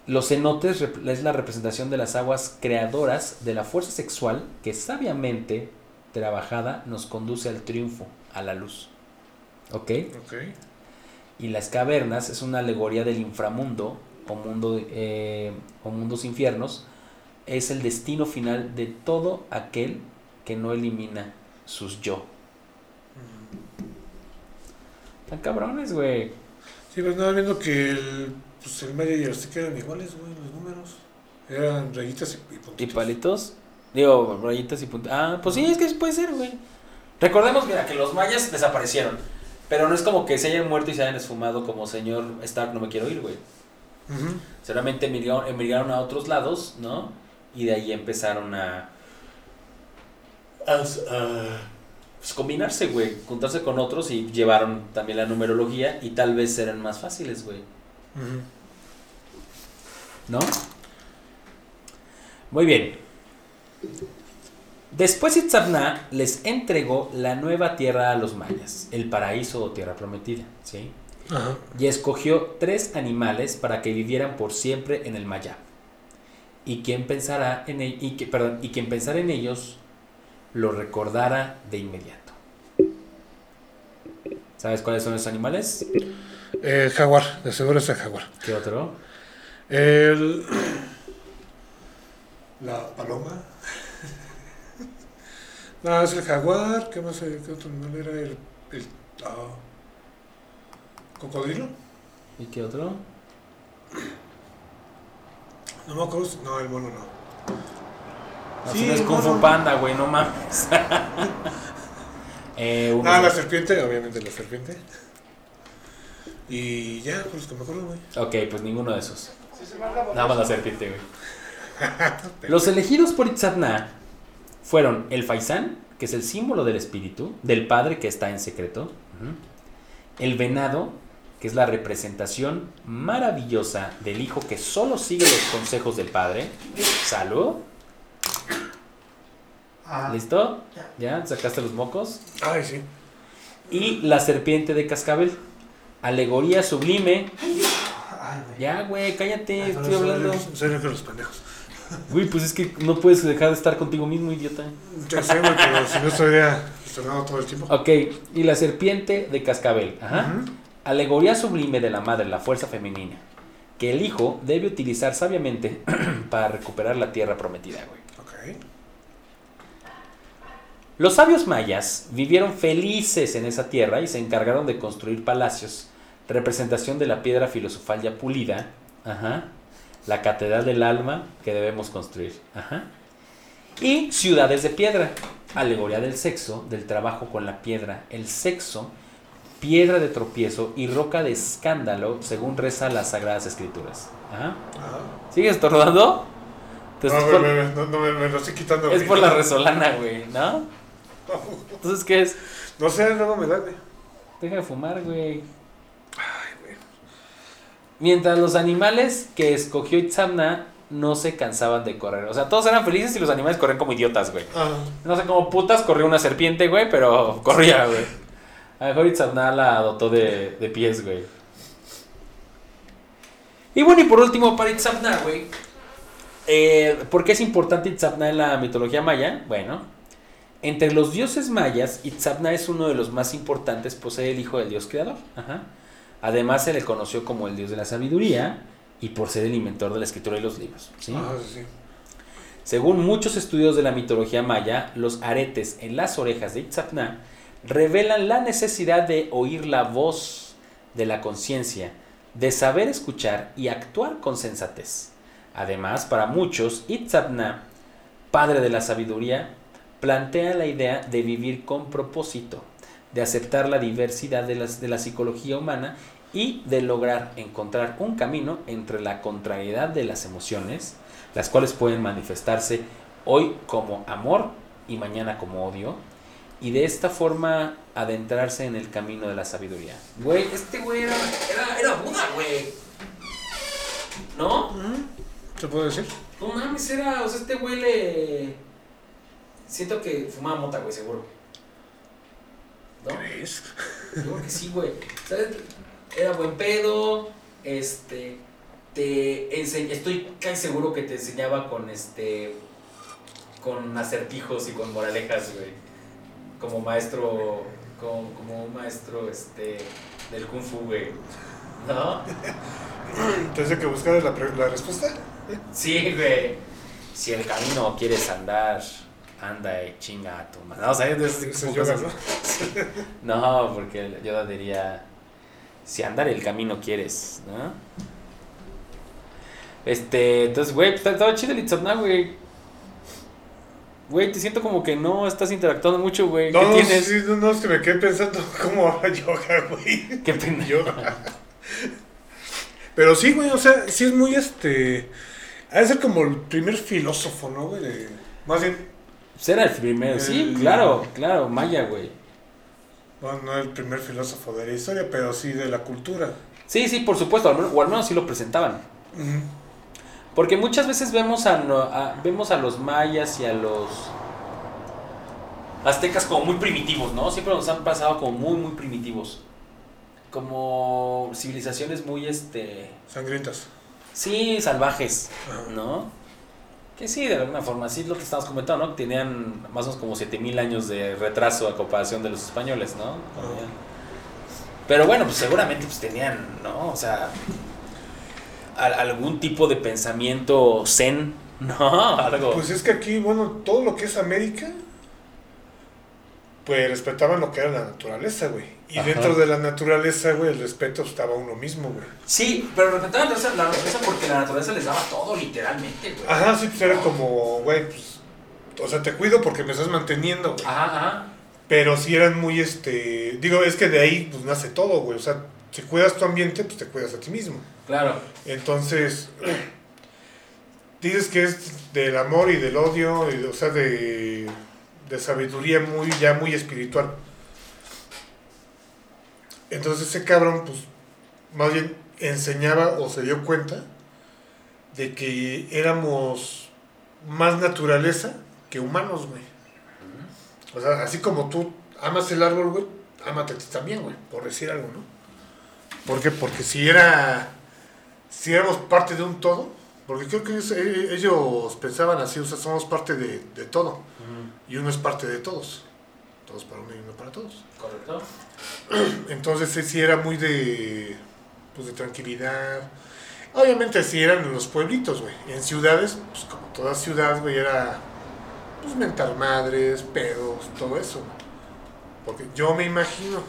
Los cenotes es la representación de las aguas creadoras de la fuerza sexual que sabiamente trabajada nos conduce al triunfo, a la luz. Y las cavernas es una alegoría del inframundo o, mundo, eh, o mundos infiernos. Es el destino final de todo aquel que no elimina sus yo. Están cabrones, güey. Sí, pues nada, viendo que el, pues el Maya y el Azteca eran iguales, güey, los números. Eran rayitas y, y ¿Y puntitos. palitos? Digo, rayitas y puntos. Ah, pues sí, es que puede ser, güey. Recordemos, mira, que los mayas desaparecieron. Pero no es como que se hayan muerto y se hayan esfumado como señor Stark, no me quiero ir, güey. Ujú. Seguramente emigraron, emigraron a otros lados, ¿no? Y de ahí empezaron a. a, a, pues, combinarse, güey. Juntarse con otros y llevaron también la numerología y tal vez eran más fáciles, güey. ¿No? Muy bien. Después Itzarná les entregó la nueva tierra a los mayas, el paraíso o tierra prometida, ¿sí? Ajá. Y escogió tres animales para que vivieran por siempre en el Maya. Y quien pensara en el- y que, perdón, y quien pensara en ellos lo recordara de inmediato. ¿Sabes cuáles son esos animales? El jaguar, de seguro es el jaguar. ¿Qué otro? El. La paloma. No, es el jaguar. ¿Qué más? ¿Qué otro animal era? El. el ah, ¿Cocodrilo? ¿Y qué otro? No me acuerdo. No, el mono no. No, Sí, es Kung Fu mono. Panda, güey, no mames. eh, uno Ah, la serpiente, obviamente la serpiente. Y ya, por los que me acuerdo, güey. Ok, pues ninguno de esos. Nada más la serpiente, güey. Los elegidos por Itzatna fueron el faisán, que es el símbolo del espíritu, del padre que está en secreto. El venado, que es la representación maravillosa del hijo que solo sigue los consejos del padre. Salud. ¿Listo? ¿Ya? ¿Sacaste los mocos? Ay, sí. Y la serpiente de cascabel. Alegoría sublime. Ya, güey, cállate, Ay, no, estoy hablando. Soy de los pendejos. Güey, pues es que no puedes dejar de estar contigo mismo, idiota. Ya sé, güey, pero si no estaría sonando todo el tiempo. Ok, y la serpiente de cascabel. Ajá. Ujú. Alegoría sublime de la madre, la fuerza femenina. Que el hijo debe utilizar sabiamente para recuperar la tierra prometida, güey. Ok. Los sabios mayas vivieron felices en esa tierra y se encargaron de construir palacios, representación de la piedra filosofal ya pulida, ajá, la catedral del alma que debemos construir, ajá, y ciudades de piedra, alegoría del sexo, del trabajo con la piedra, el sexo, piedra de tropiezo y roca de escándalo, según reza las sagradas escrituras. Ajá. Ajá. ¿Sigues estornudando? Te No, me, por- me- no, no, me, me lo estoy quitando. Es güey. por la resolana, güey, ¿no? Entonces, ¿qué es? No sé, luego me da, güey. Deja de fumar, güey. Ay, güey. Mientras los animales que escogió Itzamna no se cansaban de correr. O sea, todos eran felices y los animales corrían como idiotas, güey. Ah, No sé cómo putas corrió una serpiente, güey, pero corría, güey. A lo mejor Itzamna la dotó de, de pies, güey. Y bueno, y por último, para Itzamna, güey. Eh, ¿Por qué es importante Itzamna en la mitología maya? Bueno, entre los dioses mayas, Itzamna es uno de los más importantes, posee el hijo del dios creador. Ajá. Además, se le conoció como el dios de la sabiduría y por ser el inventor de la escritura y los libros. ¿sí? ah, sí. Según muchos estudios de la mitología maya, los aretes en las orejas de Itzapna revelan la necesidad de oír la voz de la conciencia, de saber escuchar y actuar con sensatez. Además, para muchos, Itzapna, padre de la sabiduría, plantea la idea de vivir con propósito, de aceptar la diversidad de, de la psicología humana y de lograr encontrar un camino entre la contrariedad de las emociones, las cuales pueden manifestarse hoy como amor y mañana como odio, y de esta forma adentrarse en el camino de la sabiduría. Güey, este güey era, era, era Buda, güey. ¿No? ¿Se puede decir? No mames, era, o sea, este güey le... Siento que fumaba mota, güey, seguro. ¿No? ¿Crees? Yo creo que sí, güey. ¿Sabes? Era buen pedo, este... Te ense- estoy casi seguro que te enseñaba con este... Con acertijos y con moralejas, güey. Como maestro... Como, como un maestro, este... Del kung fu, güey. ¿No? Entonces hay que buscar la, la respuesta. Sí, güey. Si el camino quieres andar, anda y chinga a tu madre. No, o sea, es es yoga, ¿no? No, porque Yoda diría, si andar el camino quieres, ¿no? Este, entonces, güey, pues, está- estaba chido el Itzamna, güey. Güey, te siento como que no estás interactuando mucho, güey. No, ¿Qué no, tienes? sí, no, no, es que me quedé pensando cómo ahora yoga, güey. Qué pena. Yoga. Pero sí, güey, o sea, sí es muy este. Ha de ser como el primer filósofo, ¿no, güey? Más bien, era el primero, sí, claro, claro, Maya, güey. no, no el primer filósofo de la historia, pero sí de la cultura. Sí, sí, por supuesto, al menos- o al menos sí lo presentaban. Ujú. Porque muchas veces vemos a, a- vemos a los mayas y a los aztecas como muy primitivos, ¿no? Siempre nos han pasado como muy, muy primitivos. Como civilizaciones muy, este... Sangrientas. Sí, salvajes, Ajá. ¿no? Que sí, de alguna forma, sí, lo que estamos comentando, ¿no? Tenían más o menos como 7000 años de retraso a comparación de los españoles, ¿no? Pero bueno, pues seguramente pues tenían, ¿no? O sea, al- algún tipo de pensamiento zen, ¿no? Algo. Pues es que aquí, bueno, todo lo que es América, pues respetaban lo que era la naturaleza, güey. Y Ajá. dentro de la naturaleza, güey, el respeto estaba uno mismo, güey. Sí, pero respetaban la naturaleza, la naturaleza porque la naturaleza les daba todo, literalmente, güey. Ajá, sí, pues era como, güey, pues, o sea, te cuido porque me estás manteniendo, güey. Ajá, ajá. Pero sí eran muy, este, digo, es que de ahí, pues, nace todo, güey. O sea, si cuidas tu ambiente, pues te cuidas a ti mismo. Claro. Entonces, dices que es del amor y del odio, y, o sea, de, de sabiduría muy, ya muy espiritual. Entonces ese cabrón, pues, más bien enseñaba o se dio cuenta de que éramos más naturaleza que humanos, güey. O sea, así como tú amas el árbol, güey, ámate a ti también, güey, por decir algo, ¿no? ¿Por qué? Porque si era, si éramos parte de un todo, porque creo que ellos, eh, ellos pensaban así, o sea, somos parte de, de todo, y uno es parte de todos, todos para uno y uno para todos. Correcto. Entonces sí, era muy de, pues, de tranquilidad. Obviamente sí eran en los pueblitos, güey. En ciudades, pues como toda ciudad, güey, era pues mentar madres, pedos, todo eso. Porque yo me imagino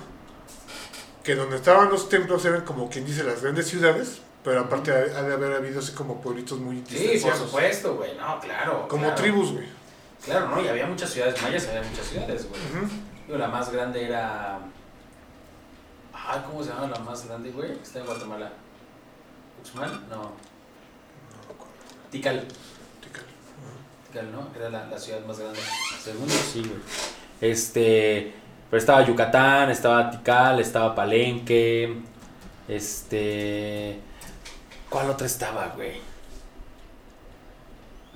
que donde estaban los templos eran como quien dice las grandes ciudades, pero aparte ha ha de haber habido así como pueblitos muy Sí, por supuesto, güey. No, claro. Como claro. tribus, güey. Claro, ¿no? Y había muchas ciudades mayas, había muchas ciudades, güey. Digo, la más grande era. Ah, ¿cómo se llama la más grande, güey? Está en Guatemala. ¿Uxmal? No. Tikal. Tikal. Tikal, ¿no? Era la, la ciudad más grande. Según yo, sí, güey. Este. Pero estaba Yucatán, estaba Tikal, estaba Palenque. Este. ¿Cuál otra estaba, güey?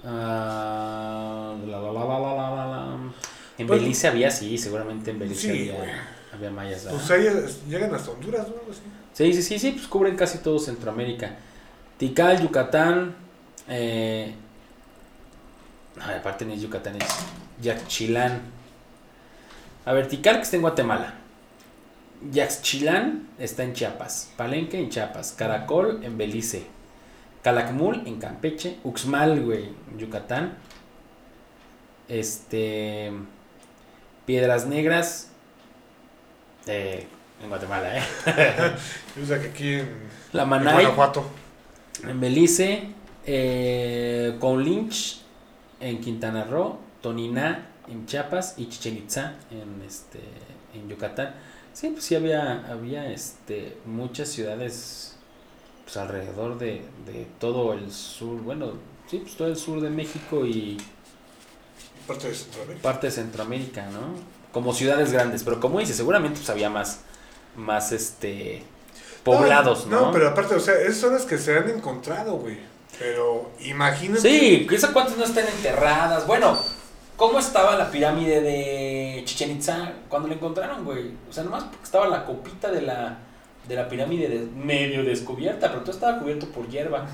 La, la, la. En Pues- Belice había, sí, seguramente en Belice Sí, güey. había, había mayas. ¿verdad? Pues ahí es- llegan hasta Honduras, ¿no? Así. Sí, sí, sí, sí, pues cubren casi todo Centroamérica. Tikal, Yucatán, eh... No, aparte es Yucatán, es Yaxchilán. A ver, Tikal que está en Guatemala. Yaxchilán está en Chiapas. Palenque en Chiapas. Caracol en Belice. Calakmul en Campeche. Uxmal, güey, en Yucatán. Este... Piedras Negras. eh, en Guatemala, ¿eh? O sea que aquí en, La en Manay. Guanajuato. En Belice, eh, con Lynch en Quintana Roo, Toniná en Chiapas y Chichen Itza en este en Yucatán. Sí, pues sí había había este muchas ciudades pues alrededor de, de todo el sur, bueno, sí, pues todo el sur de México y Parte de Centroamérica. parte de Centroamérica, ¿no? Como ciudades grandes, pero como dice, seguramente pues había más más este poblados, ¿no? No, pero aparte, o sea, esas son las que se han encontrado, güey. Pero imagínate. Sí, ¿esas cuántas no están enterradas? Bueno, ¿cómo estaba la pirámide de Chichen Itza cuando la encontraron, güey? O sea, nomás porque estaba la copita de la, de la pirámide de- medio descubierta, pero todo estaba cubierto por hierba.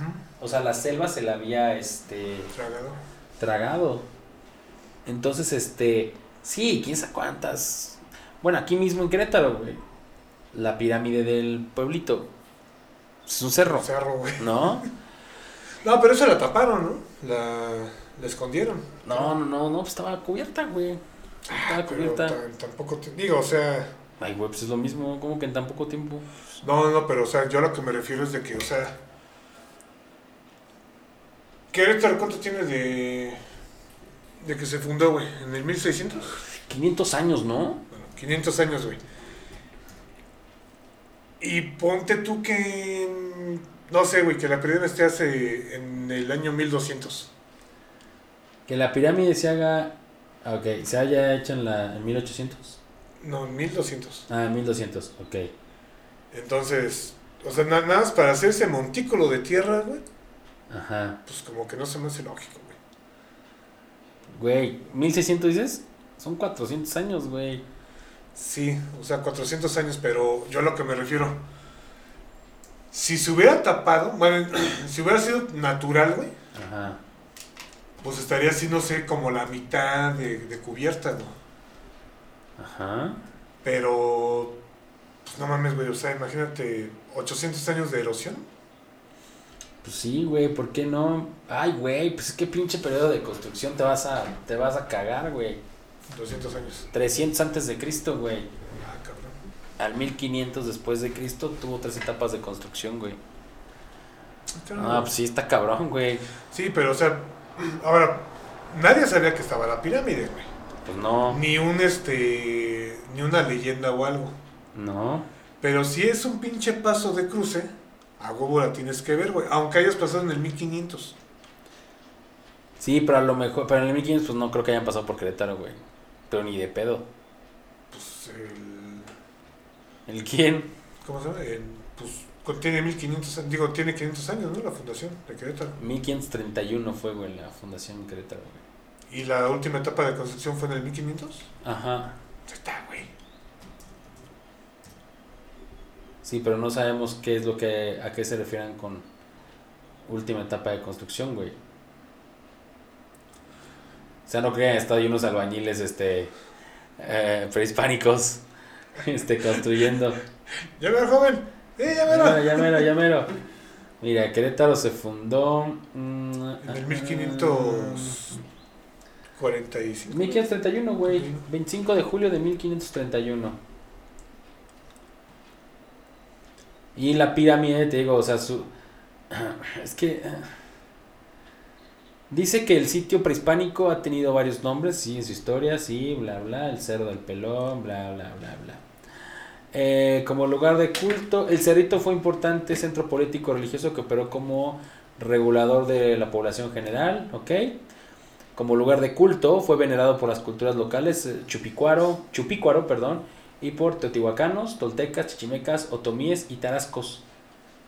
O sea, la selva se la había este, Tragado. tragado. Entonces, este, sí, quién sabe cuántas. Bueno, aquí mismo en Querétaro, güey. La pirámide del pueblito. Es un cerro, Cerro, güey. ¿no? No, pero eso la taparon, ¿no? La, la escondieron. No, no, no, no, pues estaba cubierta, güey. Estaba Ah, Pero cubierta. ta- tampoco te digo, o sea, Ay, güey, pues es lo mismo, como que en tan poco tiempo. no, no, pero o sea, yo a lo que me refiero es de que, o sea, Querétaro, ¿cuánto tiene de, de que se fundó, güey? ¿En el 1600? 500 años, ¿no? Bueno, 500 años, güey. Y ponte tú que, no sé, güey, que la pirámide esté hace en el año 1200. Que la pirámide se haga. ah, Ok, se haya hecho en la en 1800. No, en 1200. Ah, en 1200, ok. Entonces, o sea, na- nada más para hacer ese montículo de tierra, güey, Ajá. pues como que no se me hace lógico, güey. Güey, 1600 dices? Son 400 años, güey. Sí, o sea, 400 años, pero yo a lo que me refiero, si se hubiera tapado, bueno, si hubiera sido natural, güey, Ajá. Pues estaría así, no sé, como la mitad de, de cubierta, ¿no? Ajá. Pero, pues no mames, güey, o sea, imagínate 800 años de erosión. Pues sí, güey, ¿por qué no? Ay, güey, pues es que pinche periodo de construcción te vas a te vas a cagar, güey. 200 años. 300 antes de Cristo, güey. Ah, cabrón. Al 1500 después de Cristo tuvo tres etapas de construcción, güey. Cabrón. Ah, pues sí, está cabrón, güey. Sí, pero, o sea, ahora, nadie sabía que estaba la pirámide, güey. Pues no, Ni un, este, ni una leyenda o algo. no. Pero si es un pinche paso de cruce, a huevo la tienes que ver, güey. Aunque hayas pasado en el 1500. Sí, pero a lo mejor, pero en el 1500 pues no creo que hayan pasado por Querétaro, güey. Pero ni de pedo. Pues el... ¿El quién? ¿Cómo se llama? El, pues con- tiene 1500, años, digo, tiene 500 años, ¿no? La fundación de Querétaro. 1531 fue, güey, la fundación Querétaro, güey. Y la última etapa de construcción fue en el 1500. Ajá. Ahí está, güey. Sí, pero no sabemos qué es lo que, a qué se refieren con última etapa de construcción, güey. O sea, no crean, estado ahí unos albañiles, este, eh, prehispánicos, este, construyendo. Ya ver, joven. ¡Eh, ya mero, ya mero, ya mero. Mira, Querétaro se fundó... mm, En el ah, 1545. 1531, güey. 25 de julio de 1531. Y la pirámide, te digo, o sea, su... Es que... eh, Dice que el sitio prehispánico ha tenido varios nombres, sí, en su historia, sí, bla, bla, el cerro del pelón, bla, bla, bla, bla. Eh, como lugar de culto, el cerrito fue importante centro político religioso que operó como regulador de la población general, ¿ok? Como lugar de culto fue venerado por las culturas locales eh, chupicuaro, chupícuaro, perdón, y por teotihuacanos, toltecas, chichimecas, otomíes y tarascos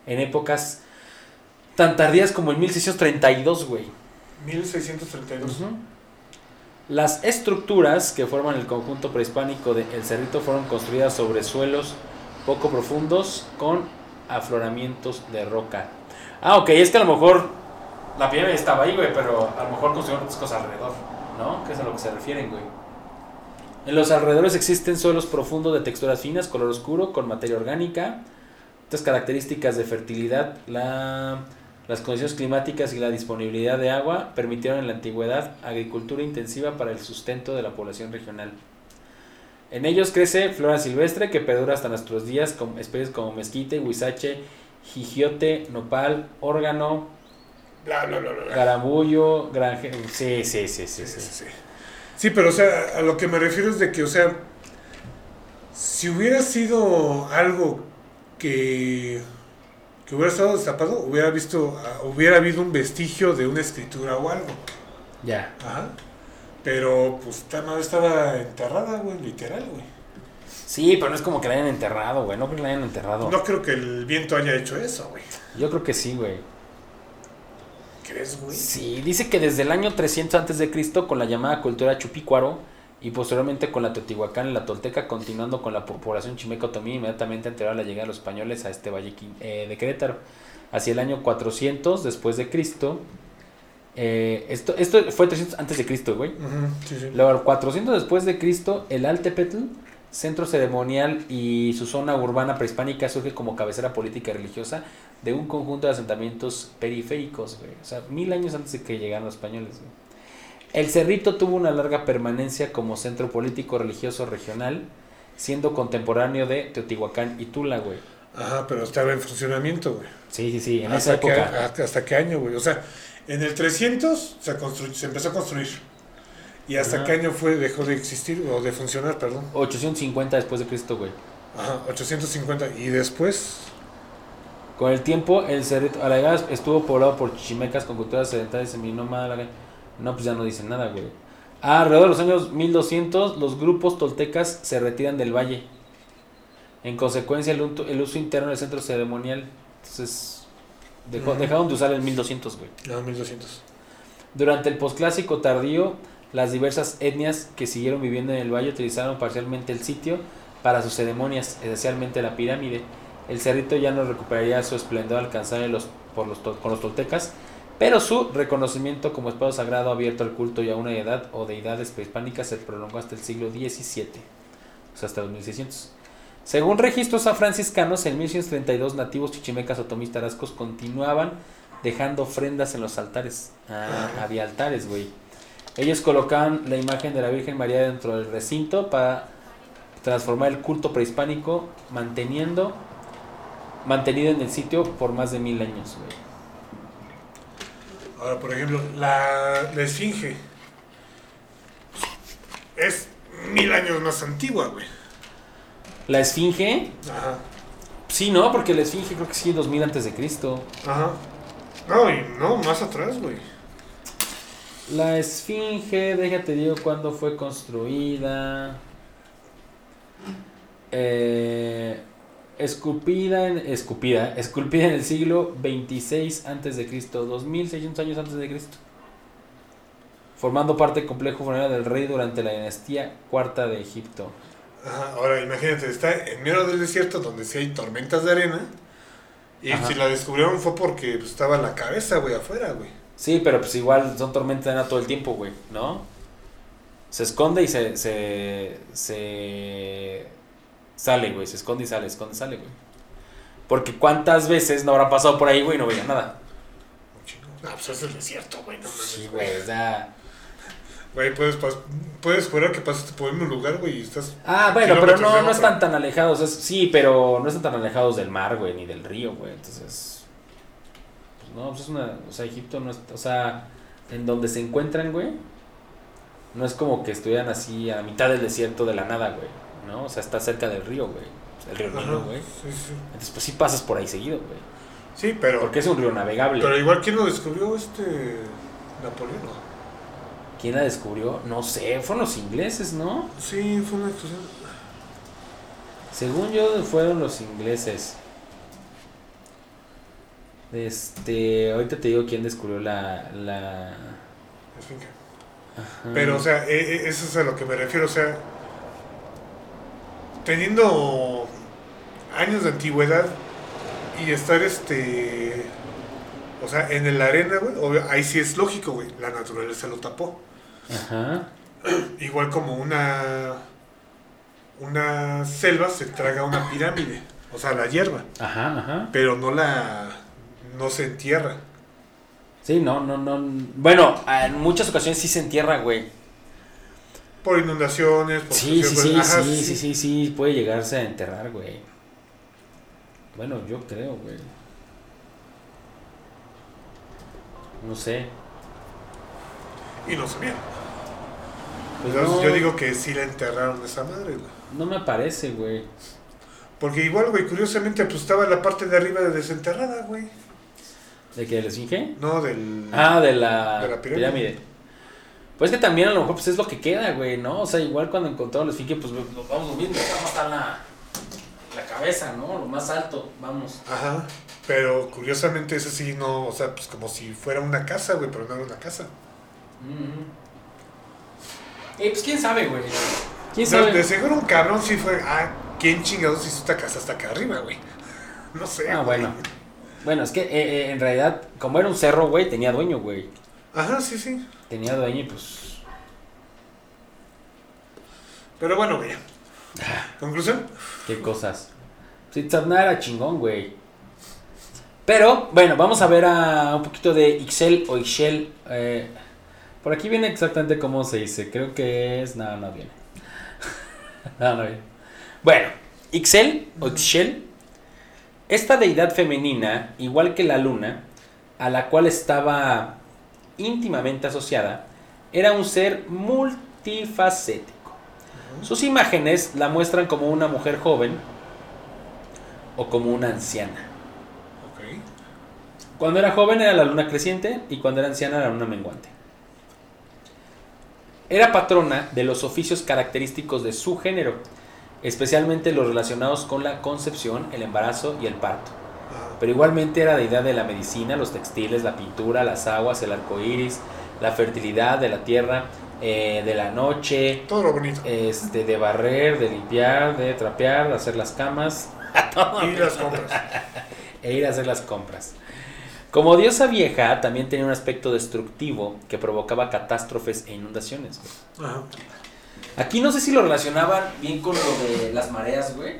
en épocas tan tardías como en 1632, güey. 1632. Ujú. Las estructuras que forman el conjunto prehispánico de El Cerrito fueron construidas sobre suelos poco profundos con afloramientos de roca. Ah, ok, es que a lo mejor la pirámide estaba ahí, güey, pero a lo mejor construyeron otras cosas alrededor, ¿no? Que es a lo que se refieren, güey. En los alrededores existen suelos profundos de texturas finas, color oscuro, con materia orgánica. Otras características de fertilidad, la, las condiciones climáticas y la disponibilidad de agua permitieron en la antigüedad agricultura intensiva para el sustento de la población regional. En ellos crece flora silvestre que perdura hasta nuestros días con especies como mezquite, huizache, jijiote, nopal, órgano, Bla, bla, bla, bla. garabullo, granje... Sí, Sí, sí, sí. sí. Sí, pero o sea, a lo que me refiero es de que, o sea, si hubiera sido algo que, que hubiera estado destapado, hubiera visto, ah, hubiera habido un vestigio de una escritura o algo. Ya. Ajá. Pero, pues, esta madre estaba enterrada, güey, literal, güey. Sí, pero no es como que la hayan enterrado, güey. No creo que la hayan enterrado. No creo que el viento haya hecho eso, güey. Yo creo que sí, güey. ¿Crees, güey? Sí, dice que desde el año 300 antes de Cristo con la llamada cultura chupicuaro y posteriormente con la Teotihuacán y la Tolteca, continuando con la po- población chimeca otomí inmediatamente anterior a la llegada de los españoles a este valle eh, de Querétaro. Hacia el año 400 después de Cristo. eh, esto, esto fue 300 antes de Cristo, güey. Ujú, sí, sí. Luego, 400 después de Cristo, el Altepetl, centro ceremonial y su zona urbana prehispánica surge como cabecera política y religiosa de un conjunto de asentamientos periféricos, güey. O sea, mil años antes de que llegaran los españoles, güey. El Cerrito tuvo una larga permanencia como centro político religioso regional, siendo contemporáneo de Teotihuacán y Tula, güey. Ajá, pero estaba en funcionamiento, güey. Sí, sí, sí, en esa ¿Hasta qué, época. hasta, hasta qué año, güey? O sea, en el 300 se, empezó a construir. ¿Y hasta Ajá. qué año fue dejó de existir o de funcionar, perdón? 850 después de Cristo, güey. Ajá, 850. Y después, Con el tiempo, el Cerrito, a la llegada estuvo poblado por chichimecas con culturas sedentarias seminómadas. No, pues ya no dicen nada, güey. Ah, alrededor de los años 1200, los grupos toltecas se retiran del valle. En consecuencia, el, el uso interno del centro ceremonial. Entonces, dejó- dejaron de usar el 1200, güey. no, 1200. Durante el posclásico tardío, las diversas etnias que siguieron viviendo en el valle utilizaron parcialmente el sitio para sus ceremonias, esencialmente la pirámide. El cerrito ya no recuperaría su esplendor alcanzado los, por los, con los toltecas, pero su reconocimiento como espacio sagrado abierto al culto y a una edad o deidades prehispánicas se prolongó hasta el siglo XVII, o sea, hasta los 1600. Según registros franciscanos, en 1132 nativos chichimecas otomís tarascos continuaban dejando ofrendas en los altares. Ah, había altares, güey. Ellos colocaban la imagen de la Virgen María dentro del recinto para transformar el culto prehispánico, manteniendo mantenido en el sitio por más de mil años, güey. Ahora, por ejemplo, la, la esfinge es mil años más antigua, güey. La esfinge, Ajá. sí, ¿no? Porque la esfinge creo que sí, 2000 antes de Cristo. Ajá. No, y no, más atrás, güey. La esfinge, déjate digo cuándo fue construida. Eh, esculpida en esculpida, esculpida en el siglo 26 antes de Cristo, 2600 años antes de Cristo. Formando parte del complejo funerario del rey durante la dinastía cuarta de Egipto. Ajá. Ahora, imagínate, está en medio del desierto donde sí hay tormentas de arena. Y Ajá. si la descubrieron fue porque pues, estaba la cabeza, güey, afuera, güey. Sí, pero pues igual son tormentas de arena todo el tiempo, güey, ¿no? Se esconde y se, se, se sale, güey, se esconde y sale, esconde y sale, güey. Porque cuántas veces no habrá pasado por ahí, güey, y no veía nada. Ah, pues es el desierto, güey, no Sí, güey. o sea... Güey, puedes, pas- puedes jurar que pasaste por un lugar, güey, y estás... Ah, bueno, pero no, no están tan alejados, es- sí, pero no están tan alejados del mar, güey, ni del río, güey, entonces... Pues no, pues es una... O sea, Egipto no es... O sea, en donde se encuentran, güey, no es como que estuvieran así a mitad del desierto de la nada, güey, ¿no? O sea, está cerca del río, güey, el río Nilo, güey. sí, sí. Entonces, pues sí pasas por ahí seguido, güey. Sí, pero... Porque es un río navegable. Pero igual, ¿quién lo descubrió? Este... Napoleón. ¿Quién la descubrió? No sé, fueron los ingleses, ¿no? Sí, fue una. Según yo, fueron los ingleses. Este, ahorita te digo quién descubrió la... la... Ajá. Pero, o sea, e- e- eso es a lo que me refiero, o sea, teniendo años de antigüedad y estar, este, o sea, en el arena, güey, ahí sí es lógico, güey, la naturaleza lo tapó. Ajá. Igual como una, una selva se traga una pirámide, o sea, la hierba, Ajá, ajá. pero no la, no se entierra. Sí, no, no, no. Bueno, en muchas ocasiones sí se entierra, güey. Por inundaciones, por Sí, sí, sí, Ajá, sí, sí, sí, sí, puede llegarse a enterrar, güey. Bueno, yo creo, güey. No sé. Y no sabía. Pues Entonces, no, yo digo que sí la enterraron esa madre, güey. no me parece, güey. Porque igual, güey, curiosamente, pues estaba la parte de arriba de desenterrada, güey. ¿De qué? ¿La esfinge? No, del... Ah, de la, De la pirámide. pirámide. Pues que también a lo mejor pues es lo que queda, güey, ¿no? O sea, igual cuando encontraron la esfinge, pues nos vamos mismo, vamos está la, la cabeza, ¿no? Lo más alto, vamos. Ajá. Pero curiosamente ese sí no, o sea, pues como si fuera una casa, güey, pero no era una casa. Mm. Eh, pues quién sabe, güey. ¿Quién De, sabe? de seguro un cabrón sí fue, ah, ¿quién chingados hizo esta casa hasta acá arriba, güey? No sé. Ah, güey. bueno. Bueno, es que eh, eh, en realidad, como era un cerro, güey, tenía dueño, güey. Ajá, sí, sí. Tenía dueño y pues... Pero bueno, güey. Conclusión. Qué cosas. Sí, Tzadna era chingón, güey. Pero, bueno, vamos a ver a un poquito de Ixel o Ixel. eh, por aquí viene exactamente cómo se dice. Creo que es... No, no viene. no, no viene. Bueno, Ixel o Ixel. Esta deidad femenina, igual que la luna, a la cual estaba íntimamente asociada, era un ser multifacético. Sus imágenes la muestran como una mujer joven o como una anciana. Cuando era joven era la luna creciente y cuando era anciana era la luna menguante. Era patrona de los oficios característicos de su género, especialmente los relacionados con la concepción, el embarazo y el parto. Pero igualmente era deidad de la medicina, los textiles, la pintura, las aguas, el arco iris, la fertilidad de la tierra, eh, de la noche, Todo lo bonito. este, de barrer, de limpiar, de trapear, de hacer las camas Y las compras. e ir a hacer las compras. Como diosa vieja, también tenía un aspecto destructivo que provocaba catástrofes e inundaciones. Ajá. Aquí no sé si lo relacionaban bien con lo de las mareas, güey.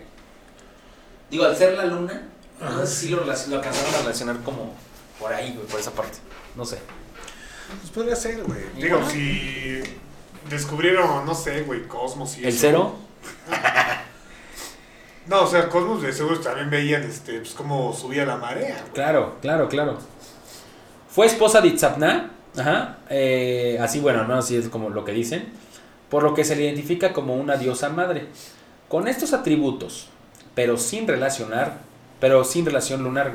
Digo, al ser la luna, sé si lo, lo alcanzaron a relacionar como por ahí, güey, por esa parte. No sé. Pues podría ser, güey. ¿Y Digo, bueno? si descubrieron, no sé, güey, Cosmos y ¿El eso. cero? No, o sea, Cosmos de seguro también veían, este, pues cómo subía la marea, güey. Claro, claro, claro. Fue esposa de Itzapna, ajá, eh, así bueno, no así es como lo que dicen, por lo que se le identifica como una diosa madre. Con estos atributos, pero sin relacionar, pero sin relación lunar.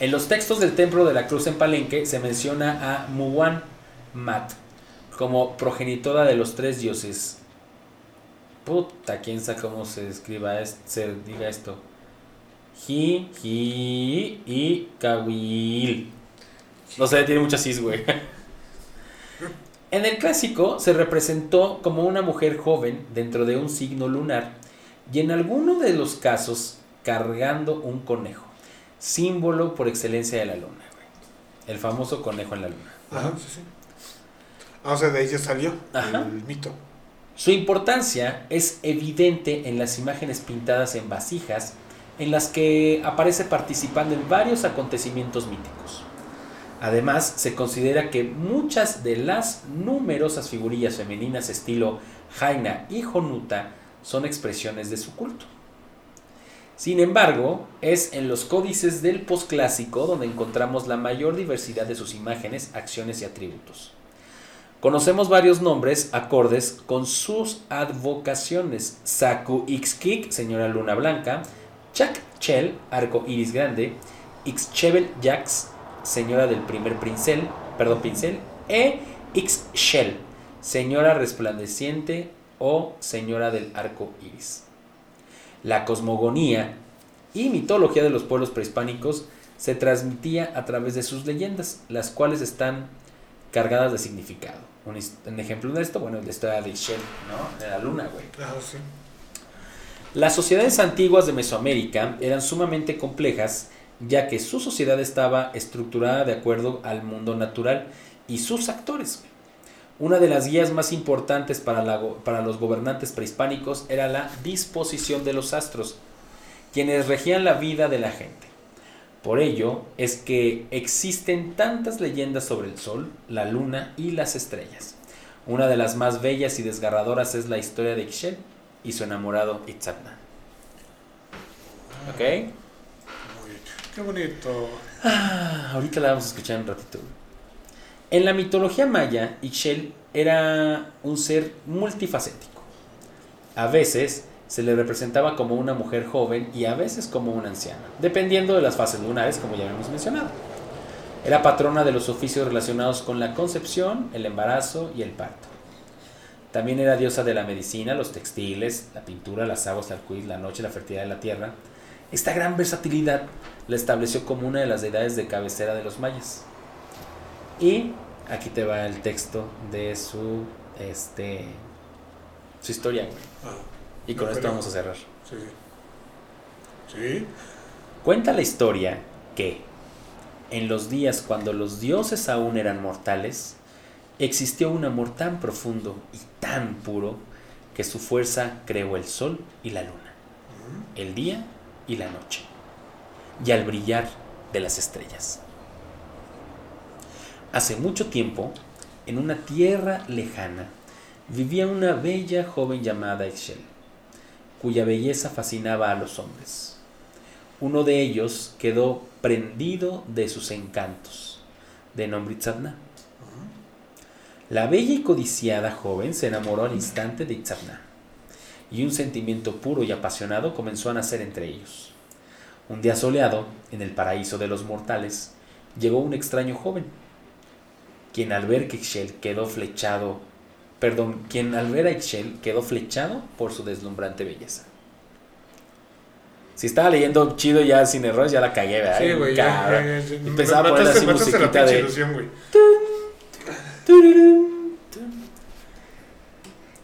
En los textos del Templo de la Cruz en Palenque se menciona a Muwan Mat como progenitora de los tres dioses. Puta, quién sabe cómo se escriba, es- se diga esto. Ji, Ji y Kawil. No sé, tiene muchas cis, güey. En el clásico se representó como una mujer joven dentro de un signo lunar y en alguno de los casos cargando un conejo, símbolo por excelencia de la luna, güey. El famoso conejo en la luna. Ajá, sí, sí. Ah, o sea, de ahí ya salió Ajá. el mito. Su importancia es evidente en las imágenes pintadas en vasijas en las que aparece participando en varios acontecimientos míticos. Además, se considera que muchas de las numerosas figurillas femeninas estilo Jaina y Jonuta son expresiones de su culto. Sin embargo, es en los códices del posclásico donde encontramos la mayor diversidad de sus imágenes, acciones y atributos. Conocemos varios nombres acordes con sus advocaciones. Saku Ixkik, señora luna blanca. Chak Chel, arco iris grande. Ixchevel Jax, señora del primer pincel, perdón, pincel. E Ixchel, señora resplandeciente o señora del arco iris. La cosmogonía y mitología de los pueblos prehispánicos se transmitía a través de sus leyendas, las cuales están cargadas de significado. Un, ejemplo de esto, bueno, la historia de Shell, ¿no? De la luna, güey. Ah, sí. Las sociedades antiguas de Mesoamérica eran sumamente complejas, ya que su sociedad estaba estructurada de acuerdo al mundo natural y sus actores. güey. Una de las guías más importantes para, la go- para los gobernantes prehispánicos era la disposición de los astros, quienes regían la vida de la gente. Por ello es que existen tantas leyendas sobre el sol, la luna y las estrellas. Una de las más bellas y desgarradoras es la historia de Ixchel y su enamorado Itzamna. ¿Ok? Muy bien. Qué bonito. Ah, ahorita la vamos a escuchar un ratito. En la mitología maya, Ixchel era un ser multifacético. A veces se le representaba como una mujer joven y a veces como una anciana, dependiendo de las fases lunares, como ya hemos mencionado. Era patrona de los oficios relacionados con la concepción, el embarazo y el parto. También era diosa de la medicina, los textiles, la pintura, las aguas, el arcoíris, la noche, la fertilidad de la tierra. Esta gran versatilidad la estableció como una de las deidades de cabecera de los mayas. Y aquí te va el texto de su este su historia, güey. Ah, Y con No, esto vamos a cerrar. sí. Sí. Cuenta la historia que en los días cuando los dioses aún eran mortales, existió un amor tan profundo y tan puro que su fuerza creó el sol y la luna, el día y la noche, y al brillar de las estrellas. Hace mucho tiempo, en una tierra lejana, vivía una bella joven llamada Ixchel, cuya belleza fascinaba a los hombres. Uno de ellos quedó prendido de sus encantos, de nombre Itzadna. La bella y codiciada joven se enamoró al instante de Itzadna, y un sentimiento puro y apasionado comenzó a nacer entre ellos. Un día soleado, en el paraíso de los mortales, llegó un extraño joven, quien al ver que quedó flechado, perdón, quien al ver a Ixchel quedó flechado por su deslumbrante belleza. Si estaba leyendo chido ya sin errores, ya la cagué, ¿verdad? Sí, güey. ya, Cabrón. ya, ya, ya. Y pensaba poner así musiquita de- ilusión.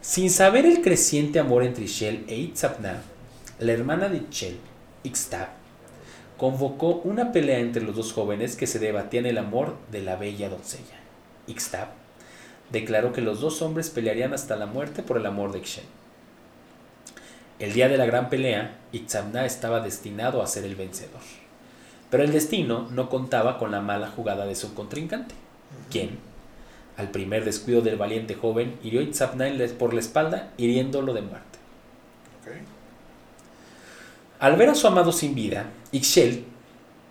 Sin saber el creciente amor entre Ixchel e Itzapna, la hermana de Ixchel, Ixtab, convocó una pelea entre los dos jóvenes que se debatían el amor de la bella doncella. Ixtab declaró que los dos hombres pelearían hasta la muerte por el amor de Ixchel. El día de la gran pelea, Itzamna estaba destinado a ser el vencedor. Pero el destino no contaba con la mala jugada de su contrincante, quien, al primer descuido del valiente joven, hirió a Itzamna por la espalda, hiriéndolo de muerte. Al ver a su amado sin vida, Ixchel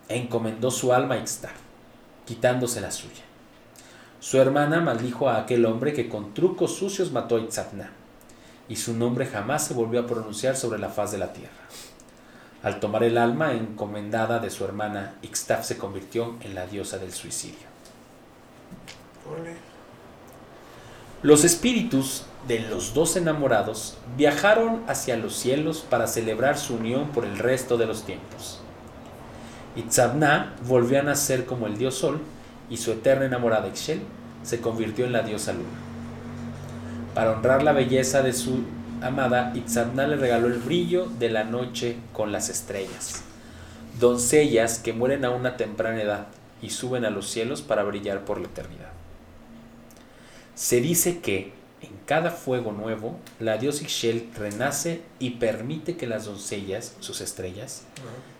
encomendó su alma a Ixtab, quitándose la suya. Su hermana maldijo a aquel hombre que con trucos sucios mató a Itzapna, y su nombre jamás se volvió a pronunciar sobre la faz de la tierra. Al tomar el alma encomendada de su hermana, Ixtab se convirtió en la diosa del suicidio. Los espíritus de los dos enamorados viajaron hacia los cielos para celebrar su unión por el resto de los tiempos. Itzabna volvió a nacer como el dios Sol y su eterna enamorada Ixchel se convirtió en la diosa Luna. Para honrar la belleza de su amada, Itzabna le regaló el brillo de la noche con las estrellas, doncellas que mueren a una temprana edad y suben a los cielos para brillar por la eternidad. Se dice que en cada fuego nuevo, la diosa Ixchel renace y permite que las doncellas, sus estrellas,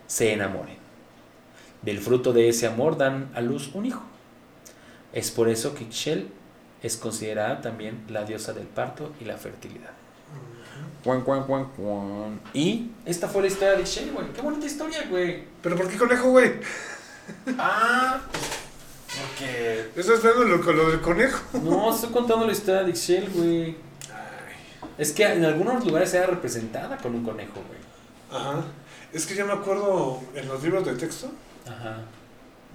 se enamoren. Del fruto de ese amor dan a luz un hijo. Es por eso que Ixchel es considerada también la diosa del parto y la fertilidad. Cuan, cuan, cuan, cuan. Y esta fue la historia de Ixchel, güey. Qué bonita historia, güey. ¿Pero por qué conejo, güey? Ah, porque... Estás esperando lo, lo del conejo. No, estoy contando la historia de Ixchel, güey. Es que en algunos lugares era representada con un conejo, güey. Ajá. Es que yo me acuerdo en los libros de texto Ajá.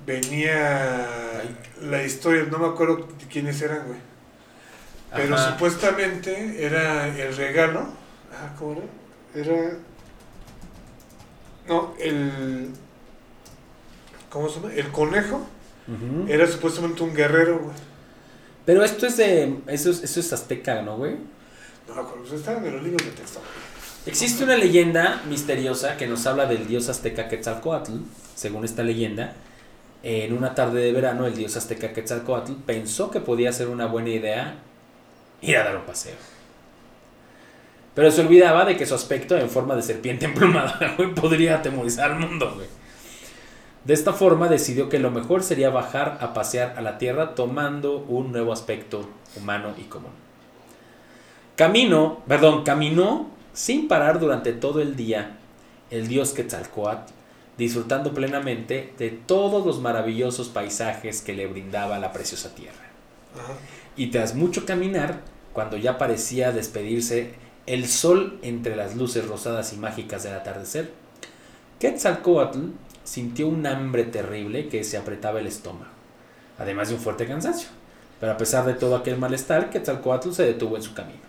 Venía la historia, no me acuerdo de quiénes eran, güey. Pero Ajá. supuestamente era el regalo. Ah, ¿cómo era? Era. No, el. ¿Cómo se llama? El conejo era supuestamente un guerrero, güey. Pero esto es de. Eso es, eso es azteca, ¿no, güey? No me acuerdo, estaban en los libros de texto. Existe una leyenda misteriosa que nos habla del dios azteca Quetzalcoatl. Según esta leyenda, en una tarde de verano, el dios azteca Quetzalcoatl pensó que podía ser una buena idea ir a dar un paseo. Pero se olvidaba de que su aspecto en forma de serpiente emplumada podría atemorizar al mundo. De esta forma decidió que lo mejor sería bajar a pasear a la tierra tomando un nuevo aspecto humano y común. Camino, perdón, caminó sin parar durante todo el día el dios Quetzalcoatl, disfrutando plenamente de todos los maravillosos paisajes que le brindaba la preciosa tierra. Ajá. Y tras mucho caminar, cuando ya parecía despedirse el sol entre las luces rosadas y mágicas del atardecer, Quetzalcoatl sintió un hambre terrible que se apretaba el estómago, además de un fuerte cansancio. Pero a pesar de todo aquel malestar, Quetzalcoatl se detuvo en su camino.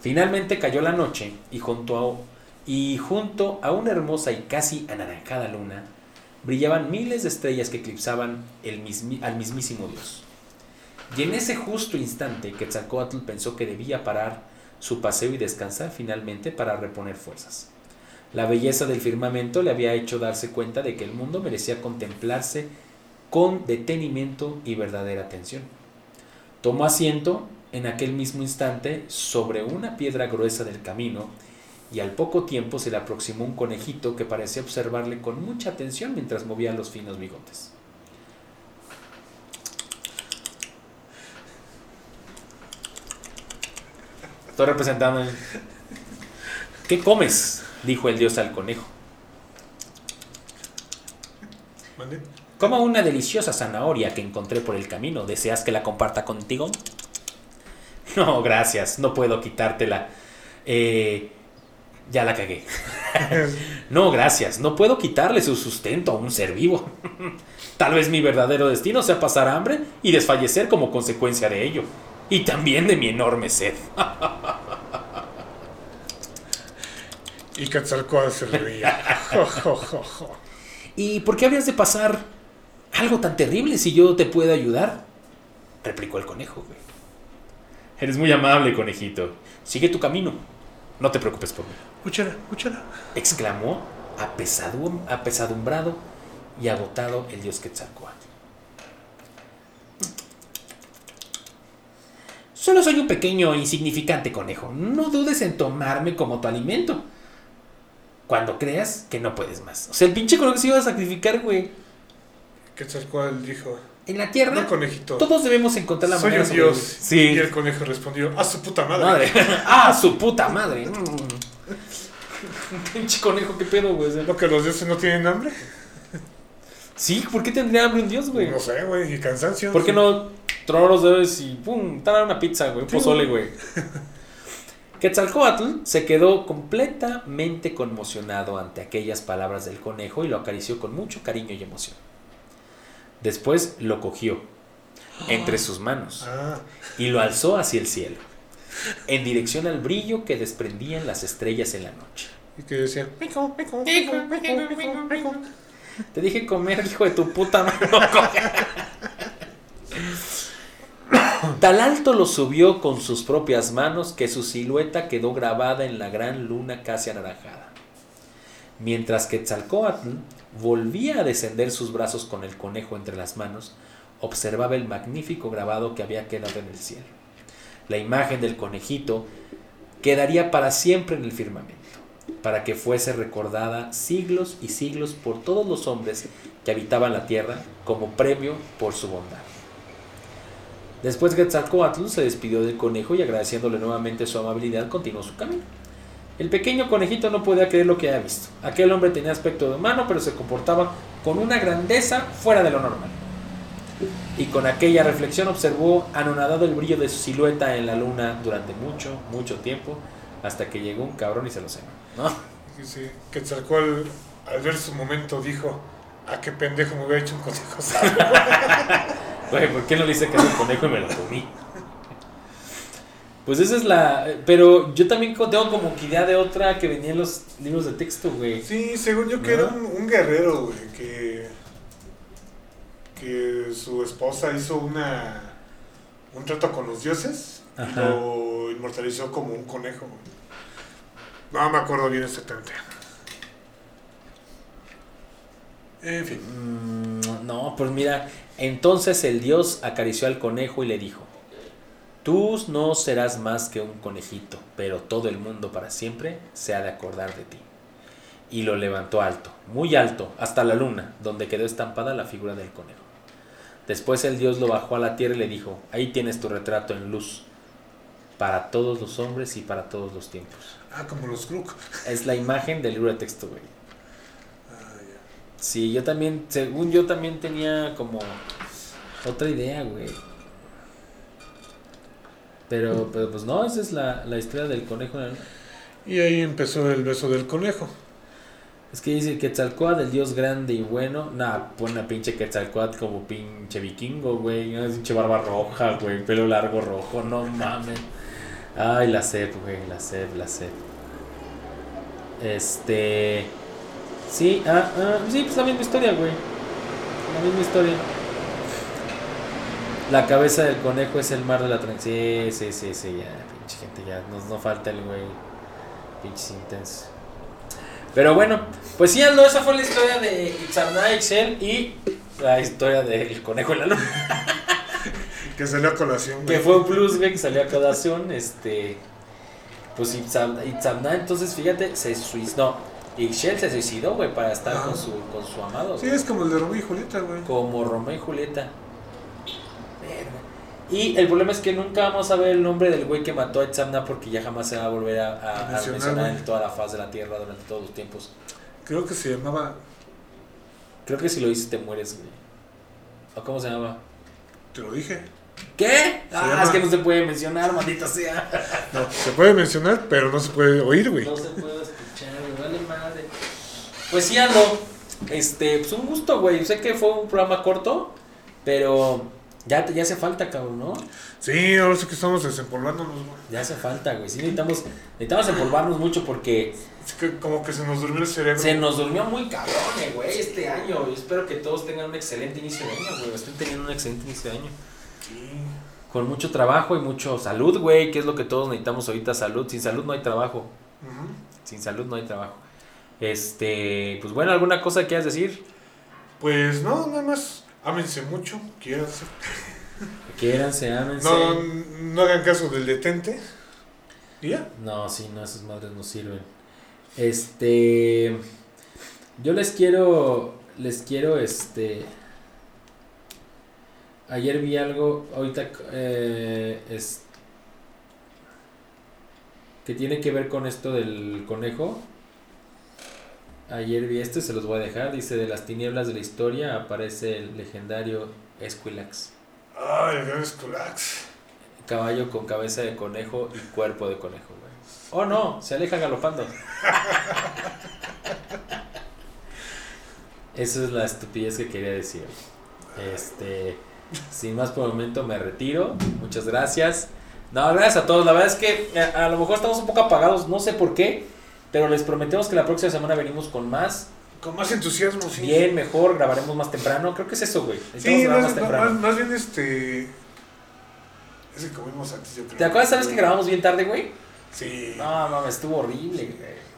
Finalmente cayó la noche y junto a, y junto a una hermosa y casi anaranjada luna brillaban miles de estrellas que eclipsaban el al mismísimo Dios. Y en ese justo instante Quetzalcoatl pensó que debía parar su paseo y descansar finalmente para reponer fuerzas. La belleza del firmamento le había hecho darse cuenta de que el mundo merecía contemplarse con detenimiento y verdadera atención. Tomó asiento en aquel mismo instante sobre una piedra gruesa del camino y al poco tiempo se le aproximó un conejito que parecía observarle con mucha atención mientras movía los finos bigotes. Estoy representando. el- ¿Qué comes? dijo el dios al conejo. Como una deliciosa zanahoria que encontré por el camino. ¿Deseas que la comparta contigo? No, gracias. No puedo quitártela. Eh, ya la cagué. No, gracias. No puedo quitarle su sustento a un ser vivo. Tal vez mi verdadero destino sea pasar hambre y desfallecer como consecuencia de ello. Y también de mi enorme sed. Y Quetzalcóatl se reía. ¿Y por qué habrías de pasar algo tan terrible si yo te puedo ayudar? Replicó el conejo. Eres muy amable, conejito. Sigue tu camino. No te preocupes por mí. Cuchara, cuchara. Exclamó apesadum- apesadumbrado y agotado el dios Quetzalcóatl. Solo soy un pequeño e insignificante conejo. No dudes en tomarme como tu alimento. Cuando creas que no puedes más. O sea, el pinche conejo se iba a sacrificar, güey. Quetzalcóatl dijo: En la tierra, No, conejito. todos debemos encontrar la Soy manera un de dios. sobrevivir. Y Sí. el conejo respondió: ¡A su puta madre! Madre. ¡Ah, su puta madre! Mm. Pinche conejo, qué pedo, güey. ¿Lo que los dioses no tienen hambre? Sí, ¿por qué tendría hambre un dios, güey? No sé, güey. Y cansancio. ¿Por qué no tronar los dedos y pum, dan una pizza, güey? Un Sí, pozole, güey. güey. Quetzalcoatl se quedó completamente conmocionado ante aquellas palabras del conejo y lo acarició con mucho cariño y emoción. Después lo cogió entre sus manos Ah, y lo alzó hacia el cielo, en dirección al brillo que desprendían las estrellas en la noche. y que decía: "Pico, pico, pico, pico, pico, pico". Te dije comer, hijo de tu puta madre. Tal alto lo subió con sus propias manos que su silueta quedó grabada en la gran luna casi anaranjada. Mientras que Tzalcoatl volvía a descender sus brazos con el conejo entre las manos, observaba el magnífico grabado que había quedado en el cielo. La imagen del conejito quedaría para siempre en el firmamento, para que fuese recordada siglos y siglos por todos los hombres que habitaban la tierra como premio por su bondad. Después Quetzalcoatl se despidió del conejo y agradeciéndole nuevamente su amabilidad continuó su camino. El pequeño conejito no podía creer lo que había visto. Aquel hombre tenía aspecto de humano, pero se comportaba con una grandeza fuera de lo normal. Y con aquella reflexión observó anonadado el brillo de su silueta en la luna durante mucho, mucho tiempo, hasta que llegó un cabrón y se lo cenó. ¿no? Y sí, Quetzalcóatl, al ver su momento, dijo: ¿A qué pendejo me hubiera hecho un consejo sabio? Güey, ¿por qué no le hice caso al conejo y me lo comí? Pues esa es la... Pero yo también tengo como que idea de otra que venía en los libros de texto, güey. Sí, según yo que era un, un guerrero, güey, que que su esposa hizo una un trato con los dioses y lo inmortalizó como un conejo. No me acuerdo bien exactamente. En fin. Mm, no, pues mira, entonces el dios acarició al conejo y le dijo, tú no serás más que un conejito, pero todo el mundo para siempre se ha de acordar de ti. Y lo levantó alto, muy alto, hasta la luna, donde quedó estampada la figura del conejo. Después el dios lo bajó a la tierra y le dijo, ahí tienes tu retrato en luz, para todos los hombres y para todos los tiempos. Ah, como los Kruk. Es la imagen del libro de texto, güey. Ah, ya. Sí, yo también, según yo también tenía como otra idea, güey. Pero, pero pues no, esa es la, la historia del conejo. en luna. Y ahí empezó el beso del conejo. Es que dice Quetzalcóatl, el dios grande y bueno. Nah, pone una pinche Quetzalcóatl como pinche vikingo, güey. Una pinche barba roja, güey. Pelo largo rojo, no mames. Ay, la sed, güey, la sed, la sed. Este. Sí, ah, ah, sí, pues la misma historia, güey. La misma historia. La cabeza del conejo es el mar de la transición. Sí, sí, sí, sí, ya, pinche gente, ya. Nos no falta el güey. Pinches intenso. Pero bueno, pues sí, Aldo, esa fue la historia de Itzarna Excel y la historia del conejo en la luna. Que salió a colación. Que fue un plus, güey, que salió a colación. Este. Pues Itzam- Itzamna, entonces fíjate, se suicidó. No, Ixchel se suicidó, güey, para estar Ah. con su, con su amado. Sí, güey. es como el de Romeo y Julieta, güey. Como Romeo y Julieta. Y el problema es que nunca vamos a ver el nombre del güey que mató a Itzamna porque ya jamás se va a volver a, a- A a mencionar, en toda la faz de la tierra durante todos los tiempos. Creo que se llamaba. Creo que si lo dices te mueres, güey. ¿O cómo se llama? Te lo dije. ¿Qué? Ah, llama- es que no se puede mencionar, maldita sea. No, se puede mencionar, pero no se puede oír, güey. No se puede escuchar, güey, vale madre. Pues sí, Aldo. Este, pues un gusto, güey. Sé que fue un programa corto, pero ya, te- ya hace falta, cabrón, ¿no? Sí, ahora sí que estamos desempolvándonos, güey. Ya hace falta, güey. Sí necesitamos, necesitamos empolvarnos mucho porque Es que como que se nos durmió el cerebro. se nos durmió muy cabrón, güey, este año. Yo espero que todos tengan un excelente inicio de año, güey. Estén teniendo un excelente inicio de año. Sí. Con mucho trabajo y mucho salud, güey, que es lo que todos necesitamos ahorita, salud. Sin salud no hay trabajo. Sin salud no hay trabajo. Este, pues bueno, ¿alguna cosa que quieras decir? Pues no, nada más. Ámense mucho, quiéranse. Quiéranse, ámense. No, no hagan caso del detente. ¿Y ya? No, sí, no, esas madres no sirven. Este. Yo les quiero. Les quiero, este. Ayer vi algo. Ahorita. eh, es. Que tiene que ver con esto del conejo. Ayer vi esto y se los voy a dejar. Dice: De las tinieblas de la historia aparece el legendario Esquilax. Ay, el gran Skulax. Caballo con cabeza de conejo y cuerpo de conejo, güey. Oh no, se aleja galopando. Esa es la estupidez que quería decir. Este, sin más por el momento me retiro. Muchas gracias. No, gracias a todos. La verdad es que eh, a, a lo mejor estamos un poco apagados, no sé por qué, pero les prometemos que la próxima semana venimos con más, Con más entusiasmo, sí. bien, mejor, grabaremos más temprano. Creo que es eso, güey. Sí, más, más temprano. más, más bien este. Ese que comimos antes, yo creo. ¿Te acuerdas, sabes que grabamos bien tarde, güey? Sí. No, mames, estuvo horrible, güey.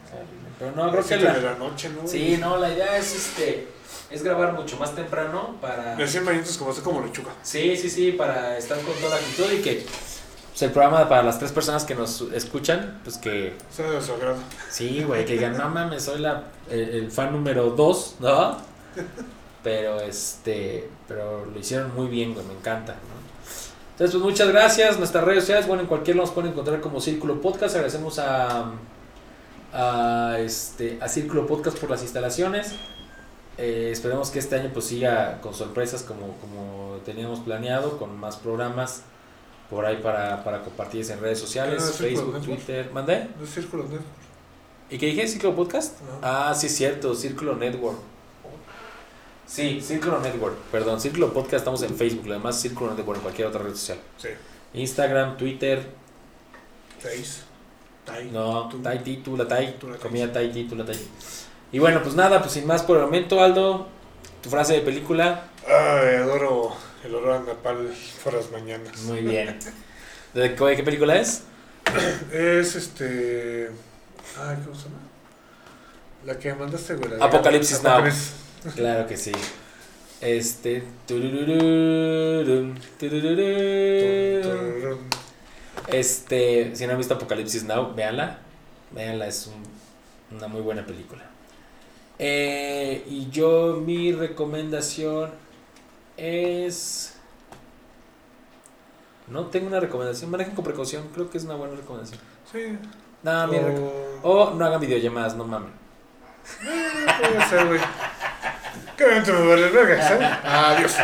Pero no, creo que la... de la noche, ¿no? Sí, no, la idea es este es grabar mucho más temprano para Recién manitos como así como lechuga. Sí, sí, sí, para estar con toda la actitud y que pues, el programa para las tres personas que nos escuchan, pues que Sea de su agrado. sí, güey, que digan, no mames, soy la, el, el fan número dos, ¿no? Pero este, pero lo hicieron muy bien, güey, me encanta, ¿no? Entonces, pues muchas gracias. Nuestras redes sociales, bueno, en cualquier nos pueden encontrar como Círculo Podcast. Agradecemos a, a, este, a Círculo Podcast por las instalaciones. Eh, esperemos que este año pues siga con sorpresas como, como teníamos planeado, con más programas por ahí para, para compartir en redes sociales, Ah, Facebook, Network. Twitter. ¿Mandé? ¿No es círculo, no? ¿Y qué dije? ¿Círculo Podcast? Ah, sí, es cierto, Círculo Network. Sí, Círculo Network, perdón, Círculo Podcast, estamos en Facebook, lo demás Círculo Network en cualquier otra red social. Sí. Instagram, Twitter, Seis. Tai. no, Tú. La Tai, Tú la Tai. comida Taiti, tú la Tai. Y bueno, pues nada, pues sin más por el momento, Aldo, tu frase de película. Ay, adoro el olor a napal por las mañanas. Muy bien. ¿De qué, qué película es? Es este. Ay, ¿cómo se llama? La que mandaste, güey. Apocalipsis Now. Apocalipsis. Claro que sí. Este. turururum, turururum. Tururún. Este, si no han visto Apocalipsis Now, véanla. Véanla, es un- una muy buena película. Eh, y yo, mi recomendación es. No tengo una recomendación. Manejen con precaución. Creo que es una buena recomendación. Sí. No, O- O no hagan videollamadas, no mames. Puede ser, güey. Que obviamente me vale verga, ¿sabes? Adiós.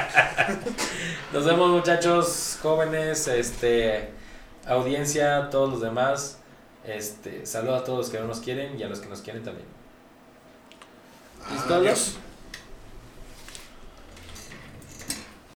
Nos vemos, muchachos, jóvenes, este, audiencia, todos los demás. Este, saludo a todos los que no nos quieren y a los que nos quieren también. ¿Listo? Adiós.